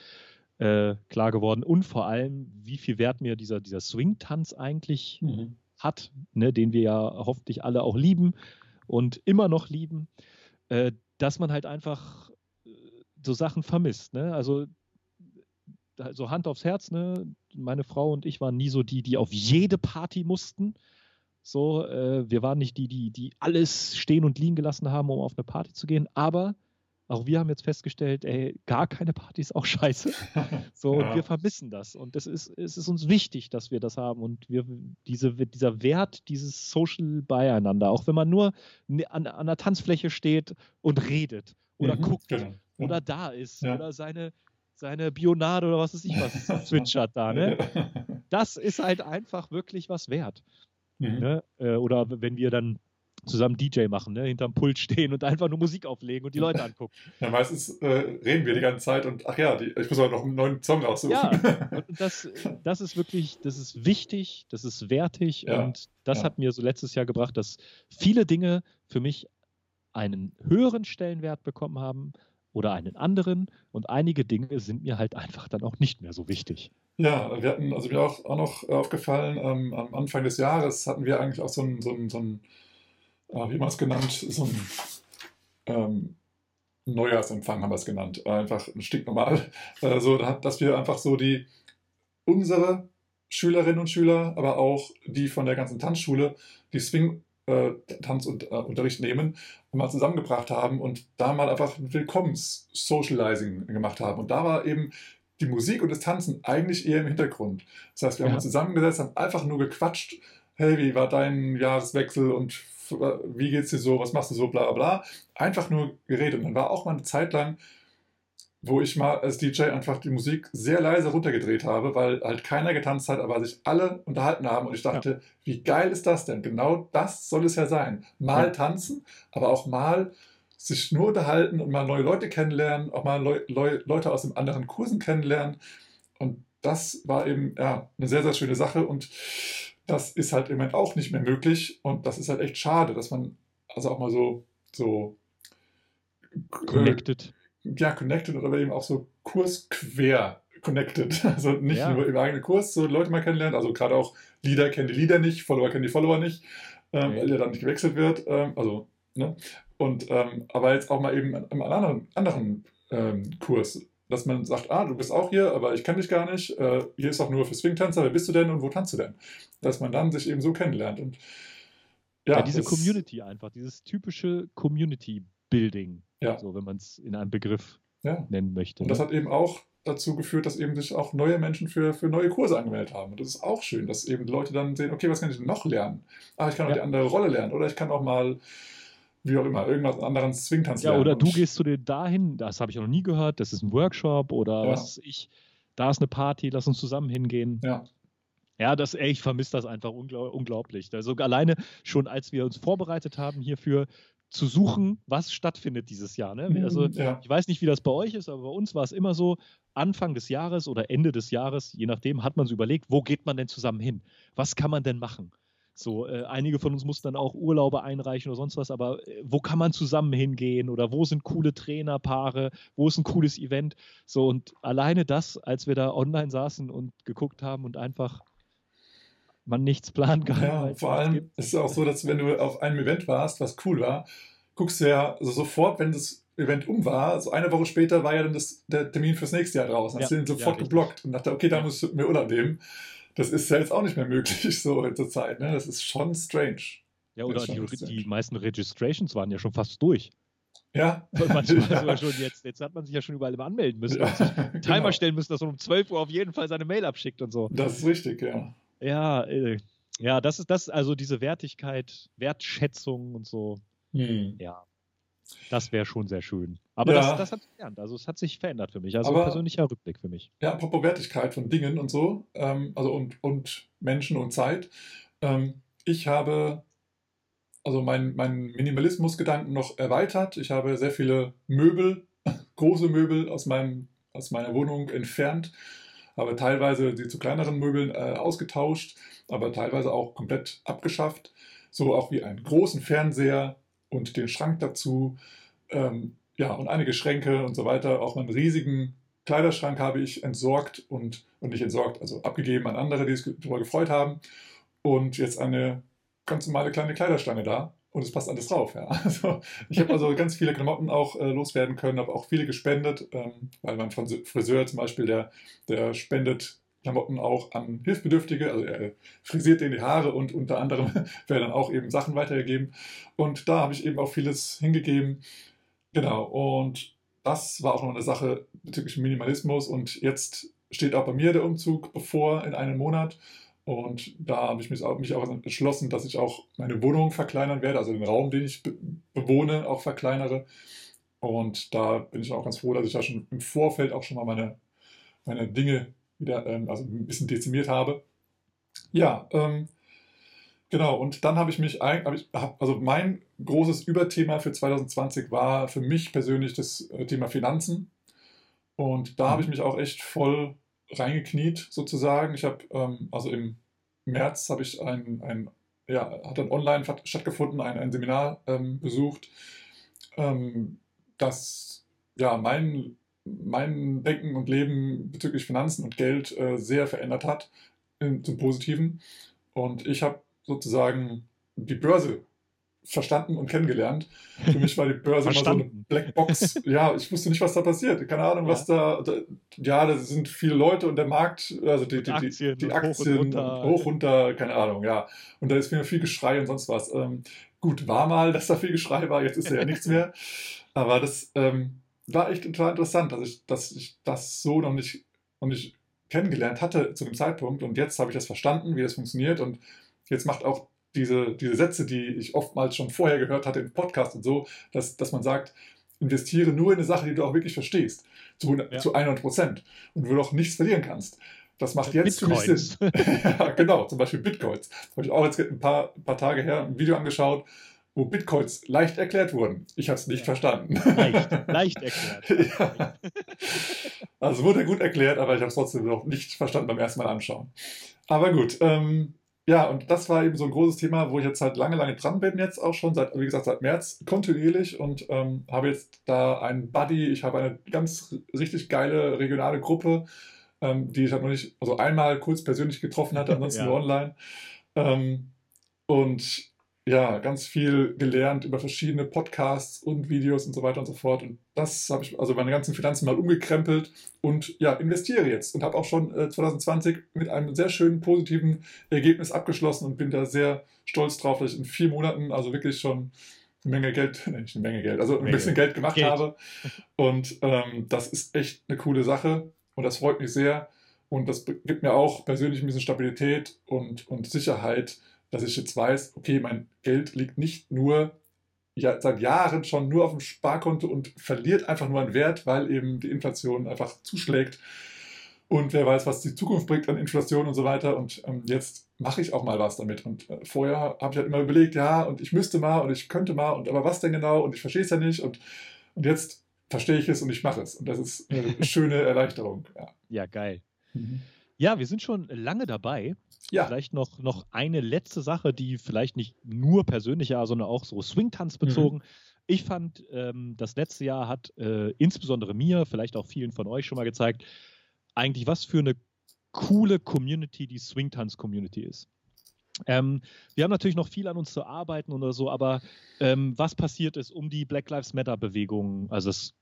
äh, klar geworden. Und vor allem, wie viel Wert mir dieser, dieser Swing-Tanz eigentlich mhm. hat, ne? den wir ja hoffentlich alle auch lieben und immer noch lieben. Äh, dass man halt einfach so Sachen vermisst. Ne? Also so Hand aufs Herz, ne? meine Frau und ich waren nie so die, die auf jede Party mussten. So, äh, wir waren nicht die, die, die alles stehen und liegen gelassen haben, um auf eine Party zu gehen. Aber auch wir haben jetzt festgestellt, ey, gar keine Party ist auch scheiße. So, ja. und wir vermissen das. Und es ist, es ist uns wichtig, dass wir das haben. Und wir, diese, dieser Wert, dieses Social Beieinander, auch wenn man nur an, an der Tanzfläche steht und redet oder mhm, guckt genau. Oder da ist ja. oder seine, seine Bionade oder was weiß ich was zwitschert da, ne? Das ist halt einfach wirklich was wert. Mhm. Ne? Äh, oder wenn wir dann zusammen DJ machen, ne? hinterm Pult stehen und einfach nur Musik auflegen und die Leute angucken. Ja, meistens äh, reden wir die ganze Zeit und ach ja, die, ich muss auch noch einen neuen Song raussuchen. Ja, und das, das ist wirklich, das ist wichtig, das ist wertig ja, und das ja. hat mir so letztes Jahr gebracht, dass viele Dinge für mich einen höheren Stellenwert bekommen haben oder einen anderen und einige Dinge sind mir halt einfach dann auch nicht mehr so wichtig. Ja, wir hatten, also mir auch, auch noch aufgefallen, ähm, am Anfang des Jahres hatten wir eigentlich auch so ein, so ein, so ein äh, wie man es genannt, so ein ähm, Neujahrsempfang haben wir es genannt. Einfach ein Stück normal. Äh, so, dass wir einfach so die, unsere Schülerinnen und Schüler, aber auch die von der ganzen Tanzschule, die Swing äh, Tanzunterricht äh, nehmen, mal zusammengebracht haben und da mal einfach Willkommens-Socializing gemacht haben. Und da war eben die Musik und das Tanzen eigentlich eher im Hintergrund. Das heißt, wir haben uns zusammengesetzt, haben einfach nur gequatscht. Hey, wie war dein Jahreswechsel und wie geht's dir so, was machst du so, bla bla. Einfach nur geredet. Und dann war auch mal eine Zeit lang, wo ich mal als DJ einfach die Musik sehr leise runtergedreht habe, weil halt keiner getanzt hat, aber sich alle unterhalten haben. Und ich dachte, ja. wie geil ist das denn? Genau das soll es ja sein. Mal ja. tanzen, aber auch mal sich nur unterhalten und mal neue Leute kennenlernen, auch mal Leu Leu Leute aus den anderen Kursen kennenlernen. Und das war eben ja, eine sehr, sehr schöne Sache. Und das ist halt im Moment auch nicht mehr möglich und das ist halt echt schade, dass man also auch mal so, so connected. Ja, connected oder eben auch so kursquer connected. Also nicht ja. nur im eigenen Kurs so Leute mal kennenlernen, also gerade auch Leader kennen die Leader nicht, Follower kennen die Follower nicht, ähm, okay. weil der dann nicht gewechselt wird. Ähm, also, ne? Und ähm, aber jetzt auch mal eben im anderen, anderen ähm, Kurs dass man sagt, ah, du bist auch hier, aber ich kenne dich gar nicht. Äh, hier ist auch nur für Swing-Tänzer. Wer bist du denn und wo tanzt du denn? Dass man dann sich eben so kennenlernt. Und ja, ja diese Community einfach, dieses typische Community-Building, ja. so wenn man es in einem Begriff ja. nennen möchte. Und das ne? hat eben auch dazu geführt, dass eben sich auch neue Menschen für, für neue Kurse angemeldet haben. Und das ist auch schön, dass eben Leute dann sehen, okay, was kann ich denn noch lernen? Ah, ich kann auch ja. die andere Rolle lernen oder ich kann auch mal wie auch immer, irgendwas anderen Swingtanz Ja, oder du gehst zu dir dahin, das habe ich noch nie gehört, das ist ein Workshop oder ja. was ich, da ist eine Party, lass uns zusammen hingehen. Ja. Ja, das, ey, ich vermisse das einfach unglaublich. Also alleine schon, als wir uns vorbereitet haben hierfür, zu suchen, was stattfindet dieses Jahr. Ne? Mhm, also ja. ich weiß nicht, wie das bei euch ist, aber bei uns war es immer so, Anfang des Jahres oder Ende des Jahres, je nachdem, hat man so überlegt, wo geht man denn zusammen hin? Was kann man denn machen? So, äh, einige von uns mussten dann auch Urlaube einreichen oder sonst was, aber äh, wo kann man zusammen hingehen oder wo sind coole Trainerpaare, wo ist ein cooles Event? So, und alleine das, als wir da online saßen und geguckt haben und einfach man nichts planen kann. Ja, vor allem ist es auch so, dass wenn du auf einem Event warst, was cool war, guckst du ja also sofort, wenn das Event um war, so eine Woche später war ja dann das, der Termin fürs nächste Jahr draußen. Hast ja, du den sofort ja, geblockt und dachte, okay, da musst du mir Urlaub nehmen das ist ja jetzt auch nicht mehr möglich so zur Zeit. Ne? Das ist schon strange. Ja, oder die, die, meisten Registrations waren ja schon fast durch. Ja. Ja. schon jetzt, jetzt hat man sich ja schon überall immer anmelden müssen. Ja, Timer genau. stellen müssen, dass man um 12 Uhr auf jeden Fall seine Mail abschickt und so. Das ist richtig, ja. Ja, äh, ja, das ist das, also diese Wertigkeit, Wertschätzung und so. Hm. Ja. Das wäre schon sehr schön. Aber ja. das, das hat sich gelernt. Also es hat sich verändert für mich. Also Aber, persönlicher Rückblick für mich. Ja, apropos Wertigkeit von Dingen und so, ähm, also und, und Menschen und Zeit. Ähm, ich habe also meinen mein Minimalismusgedanken noch erweitert. Ich habe sehr viele Möbel, große Möbel aus, meinem, aus meiner Wohnung entfernt, habe teilweise die zu kleineren Möbeln äh, ausgetauscht, aber teilweise auch komplett abgeschafft. So auch wie einen großen Fernseher, und den Schrank dazu. Ähm, ja, und einige Schränke und so weiter. Auch einen riesigen Kleiderschrank habe ich entsorgt und, und nicht entsorgt, also abgegeben an andere, die sich darüber gefreut haben. Und jetzt eine ganz normale kleine Kleiderstange da und es passt alles drauf. Ja. Also ich habe also ganz viele Klamotten auch äh, loswerden können, habe auch viele gespendet, ähm, weil mein Friseur zum Beispiel, der, der spendet Klamotten auch an Hilfsbedürftige. Also er frisiert denen die Haare und unter anderem werden dann auch eben Sachen weitergegeben. Und da habe ich eben auch vieles hingegeben. Genau. Und das war auch noch eine Sache bezüglich Minimalismus und jetzt steht auch bei mir der Umzug bevor in einem Monat. Und da habe ich mich auch, mich auch entschlossen, dass ich auch meine Wohnung verkleinern werde, also den Raum, den ich be bewohne, auch verkleinere. Und da bin ich auch ganz froh, dass ich da schon im Vorfeld auch schon mal meine, meine Dinge wieder ähm, also ein bisschen dezimiert habe. Ja, ähm, genau. Und dann habe ich mich, hab ich, hab, also mein großes Überthema für 2020 war für mich persönlich das äh, Thema Finanzen. Und da habe ich mich auch echt voll reingekniet sozusagen. Ich habe, ähm, also im März habe ich ein, ein, ja, hat dann online stattgefunden, ein, ein Seminar ähm, besucht, ähm, das ja mein, mein Denken und Leben bezüglich Finanzen und Geld äh, sehr verändert hat, in, zum Positiven. Und ich habe sozusagen die Börse verstanden und kennengelernt. Für mich war die Börse immer so eine Blackbox. ja, ich wusste nicht, was da passiert. Keine Ahnung, ja. was da, da, Ja, da sind viele Leute und der Markt, also die, die, Aktien, die, die Aktien hoch und, runter. hoch runter, keine Ahnung, ja. Und da ist mir viel Geschrei und sonst was. Ähm, gut, war mal, dass da viel Geschrei war, jetzt ist ja nichts mehr. Aber das ähm, war echt total interessant, dass ich, dass ich das so noch nicht, noch nicht kennengelernt hatte zu dem Zeitpunkt. Und jetzt habe ich das verstanden, wie das funktioniert. Und jetzt macht auch diese, diese Sätze, die ich oftmals schon vorher gehört hatte im Podcast und so, dass, dass man sagt, investiere nur in eine Sache, die du auch wirklich verstehst, zu, ja. zu 100 Prozent und wo du auch nichts verlieren kannst. Das macht jetzt Bitcoins. für mich Sinn. ja, genau, zum Beispiel Bitcoins. Da habe ich auch jetzt ein paar, ein paar Tage her ein Video angeschaut, wo Bitcoins leicht erklärt wurden. Ich habe es nicht ja. verstanden. Leicht, leicht erklärt. ja. Also wurde gut erklärt, aber ich habe es trotzdem noch nicht verstanden beim ersten Mal anschauen. Aber gut, ähm, ja, und das war eben so ein großes Thema, wo ich jetzt halt lange, lange dran bin, jetzt auch schon, seit, wie gesagt, seit März kontinuierlich und ähm, habe jetzt da einen Buddy, ich habe eine ganz richtig geile regionale Gruppe, ähm, die ich halt noch nicht, also einmal kurz persönlich getroffen hatte, ansonsten ja. nur online. Ähm, und ja, ganz viel gelernt über verschiedene Podcasts und Videos und so weiter und so fort. Und das habe ich, also meine ganzen Finanzen mal umgekrempelt und ja, investiere jetzt und habe auch schon äh, 2020 mit einem sehr schönen positiven Ergebnis abgeschlossen und bin da sehr stolz drauf, dass ich in vier Monaten also wirklich schon eine Menge Geld, nicht eine Menge Geld, also ein Menge. bisschen Geld gemacht Geld. habe. Und ähm, das ist echt eine coole Sache und das freut mich sehr. Und das gibt mir auch persönlich ein bisschen Stabilität und, und Sicherheit, dass ich jetzt weiß, okay, mein Geld liegt nicht nur ja, seit Jahren schon nur auf dem Sparkonto und verliert einfach nur an Wert, weil eben die Inflation einfach zuschlägt. Und wer weiß, was die Zukunft bringt an Inflation und so weiter. Und ähm, jetzt mache ich auch mal was damit. Und äh, vorher habe ich halt immer überlegt, ja, und ich müsste mal und ich könnte mal und aber was denn genau? Und ich verstehe es ja nicht. Und, und jetzt verstehe ich es und ich mache es. Und das ist eine schöne Erleichterung. Ja, ja geil. Mhm. Ja, wir sind schon lange dabei. Ja. Vielleicht noch, noch eine letzte Sache, die vielleicht nicht nur persönlich war, sondern auch so Swing-Tanz bezogen. Mhm. Ich fand, ähm, das letzte Jahr hat äh, insbesondere mir, vielleicht auch vielen von euch schon mal gezeigt, eigentlich was für eine coole Community die Swing-Tanz-Community ist. Ähm, wir haben natürlich noch viel an uns zu arbeiten oder so, aber ähm, was passiert ist um die Black Lives Matter-Bewegung, also es,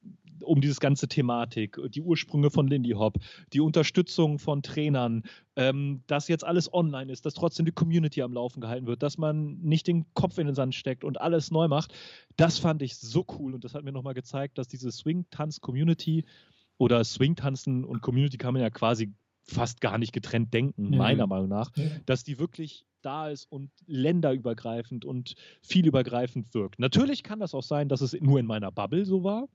um dieses ganze Thematik, die Ursprünge von Lindy Hop, die Unterstützung von Trainern, ähm, dass jetzt alles online ist, dass trotzdem die Community am Laufen gehalten wird, dass man nicht den Kopf in den Sand steckt und alles neu macht, das fand ich so cool und das hat mir nochmal gezeigt, dass diese Swing-Tanz-Community oder Swing-Tanzen und Community kann man ja quasi fast gar nicht getrennt denken, mhm. meiner Meinung nach, dass die wirklich da ist und länderübergreifend und vielübergreifend wirkt. Natürlich kann das auch sein, dass es nur in meiner Bubble so war,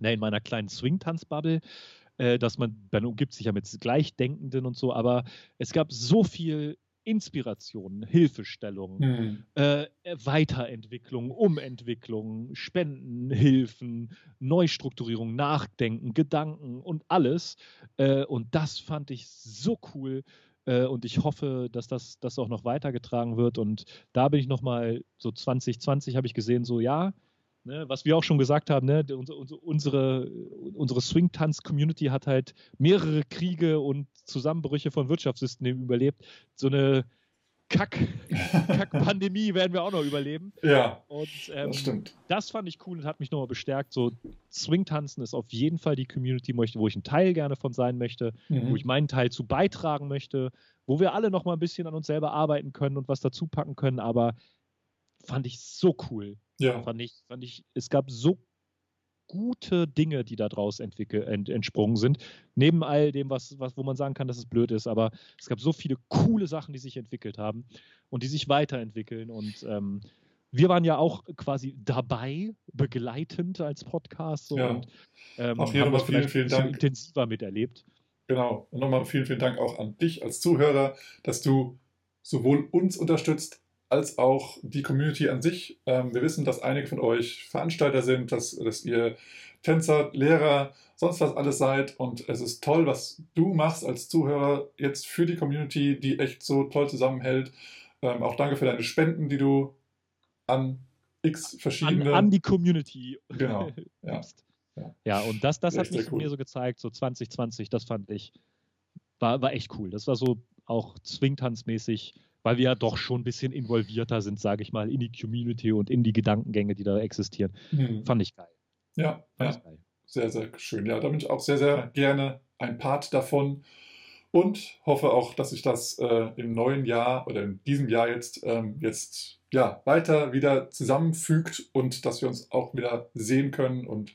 ne, in meiner kleinen Swing-Tanz-Bubble, äh, dass man, man umgibt sich ja mit Gleichdenkenden und so, aber es gab so viel Inspiration, Hilfestellung, mhm. äh, Weiterentwicklung, Umentwicklung, Spenden, Hilfen, Neustrukturierung, Nachdenken, Gedanken und alles. Äh, und das fand ich so cool. Äh, und ich hoffe, dass das, das auch noch weitergetragen wird. Und da bin ich nochmal, so 2020 habe ich gesehen, so ja, ne, was wir auch schon gesagt haben, ne, unsere, unsere Swing-Tanz-Community hat halt mehrere Kriege und Zusammenbrüche von Wirtschaftssystemen überlebt. So eine Kack-Pandemie Kack werden wir auch noch überleben. Ja. Und, ähm, das stimmt. Das fand ich cool und hat mich nochmal bestärkt. So, Swing-Tanzen ist auf jeden Fall die Community, wo ich ein Teil gerne von sein möchte, mhm. wo ich meinen Teil zu beitragen möchte, wo wir alle nochmal ein bisschen an uns selber arbeiten können und was dazu packen können. Aber fand ich so cool. Ja. Fand ich, fand ich, es gab so gute Dinge, die daraus ent, entsprungen sind. Neben all dem, was, was, wo man sagen kann, dass es blöd ist. Aber es gab so viele coole Sachen, die sich entwickelt haben und die sich weiterentwickeln. Und ähm, wir waren ja auch quasi dabei, begleitend als Podcast. So, ja. und ähm, auch hier nochmal vielen, vielen Dank. intensiver miterlebt. Genau. Und nochmal vielen, vielen Dank auch an dich als Zuhörer, dass du sowohl uns unterstützt, als auch die Community an sich. Ähm, wir wissen, dass einige von euch Veranstalter sind, dass, dass ihr Tänzer, Lehrer, sonst was alles seid. Und es ist toll, was du machst als Zuhörer jetzt für die Community, die echt so toll zusammenhält. Ähm, auch danke für deine Spenden, die du an x verschiedene. An, an die Community. Genau. Ja. ja. ja, und das, das hat mich cool. mir so gezeigt, so 2020, das fand ich, war, war echt cool. Das war so auch Zwingtanzmäßig weil wir ja doch schon ein bisschen involvierter sind, sage ich mal, in die Community und in die Gedankengänge, die da existieren. Mhm. Fand ich geil. Ja, ja. Geil. sehr, sehr schön. Ja, da bin ich auch sehr, sehr gerne ein Part davon und hoffe auch, dass sich das äh, im neuen Jahr oder in diesem Jahr jetzt, ähm, jetzt ja, weiter wieder zusammenfügt und dass wir uns auch wieder sehen können und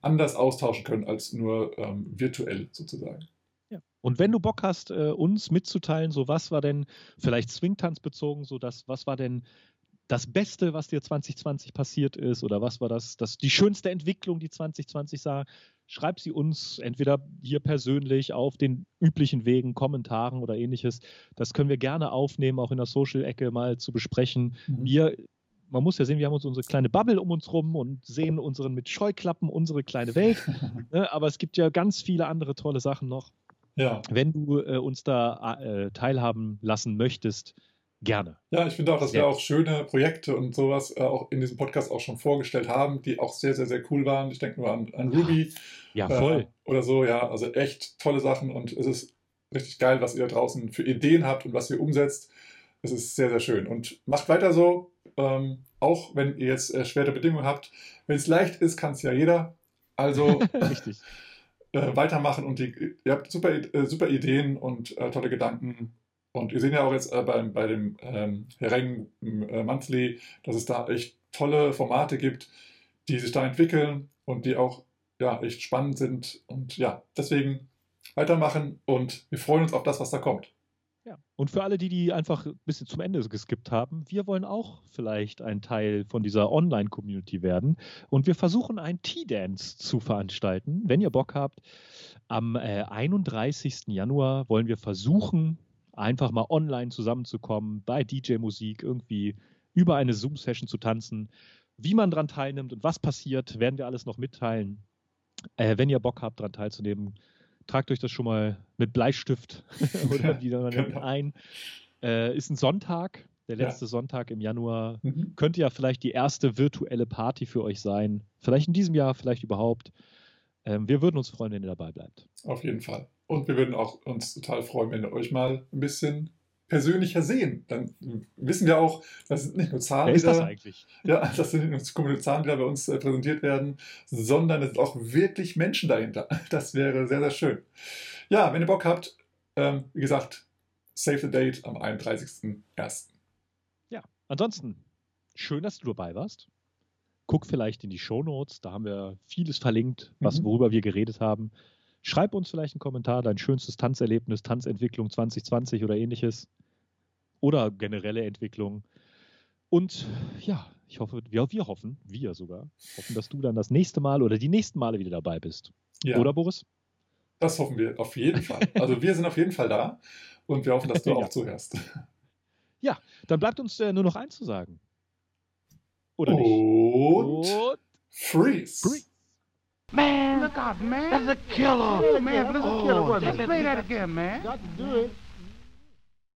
anders austauschen können als nur ähm, virtuell sozusagen. Und wenn du Bock hast, äh, uns mitzuteilen, so was war denn vielleicht Swingtanz bezogen, so das, was war denn das Beste, was dir 2020 passiert ist oder was war das, das die schönste Entwicklung, die 2020 sah, schreib sie uns entweder hier persönlich auf den üblichen Wegen, Kommentaren oder ähnliches. Das können wir gerne aufnehmen, auch in der Social-Ecke mal zu besprechen. Mhm. Wir man muss ja sehen, wir haben uns unsere kleine Bubble um uns rum und sehen unseren mit Scheuklappen unsere kleine Welt. ne? Aber es gibt ja ganz viele andere tolle Sachen noch. Ja. Wenn du äh, uns da äh, teilhaben lassen möchtest, gerne. Ja, ich finde auch, dass sehr wir auch schöne Projekte und sowas äh, auch in diesem Podcast auch schon vorgestellt haben, die auch sehr, sehr, sehr cool waren. Ich denke nur an, an Ruby. Ja, voll. Äh, oder so, ja. Also echt tolle Sachen und es ist richtig geil, was ihr da draußen für Ideen habt und was ihr umsetzt. Es ist sehr, sehr schön. Und macht weiter so, ähm, auch wenn ihr jetzt äh, schwere Bedingungen habt. Wenn es leicht ist, kann es ja jeder. Also Richtig äh, weitermachen und die, ihr habt super, äh, super Ideen und äh, tolle Gedanken. Und ihr seht ja auch jetzt äh, bei, bei dem ähm, Hereng äh, Monthly, dass es da echt tolle Formate gibt, die sich da entwickeln und die auch ja, echt spannend sind. Und ja, deswegen weitermachen und wir freuen uns auf das, was da kommt. Ja. Und für alle, die, die einfach ein bisschen zum Ende geskippt haben, wir wollen auch vielleicht ein Teil von dieser Online-Community werden. Und wir versuchen einen Tea-Dance zu veranstalten. Wenn ihr Bock habt, am äh, 31. Januar wollen wir versuchen, einfach mal online zusammenzukommen, bei DJ-Musik irgendwie über eine Zoom-Session zu tanzen. Wie man daran teilnimmt und was passiert, werden wir alles noch mitteilen. Äh, wenn ihr Bock habt, daran teilzunehmen, tragt euch das schon mal mit Bleistift oder wieder genau. ein. Äh, ist ein Sonntag, der letzte ja. Sonntag im Januar. Mhm. Könnte ja vielleicht die erste virtuelle Party für euch sein. Vielleicht in diesem Jahr, vielleicht überhaupt. Ähm, wir würden uns freuen, wenn ihr dabei bleibt. Auf jeden Fall. Und wir würden auch uns total freuen, wenn ihr euch mal ein bisschen persönlicher sehen. Dann wissen wir auch, das sind nicht nur Zahlen, Wer das eigentlich? Ja, das sind nicht nur Zahlen, die da bei uns äh, präsentiert werden, sondern es sind auch wirklich Menschen dahinter. Das wäre sehr, sehr schön. Ja, wenn ihr Bock habt, ähm, wie gesagt, save the date am 31.01. Ja, ansonsten, schön, dass du dabei warst. Guck vielleicht in die Show Notes, da haben wir vieles verlinkt, was, mhm. worüber wir geredet haben. Schreib uns vielleicht einen Kommentar, dein schönstes Tanzerlebnis, Tanzentwicklung 2020 oder ähnliches. Oder generelle Entwicklung. Und ja, ich hoffe, wir, wir hoffen, wir sogar, hoffen, dass du dann das nächste Mal oder die nächsten Male wieder dabei bist. Ja. Oder Boris? Das hoffen wir auf jeden Fall. Also wir sind auf jeden Fall da und wir hoffen, dass du ja. auch zuhörst. Ja, dann bleibt uns äh, nur noch eins zu sagen. Oder nicht? Und Freeze. Freeze. Man, look out, man. That's a killer. Yeah, man, that's a killer. Oh, Let's play that again, man. Got to do it.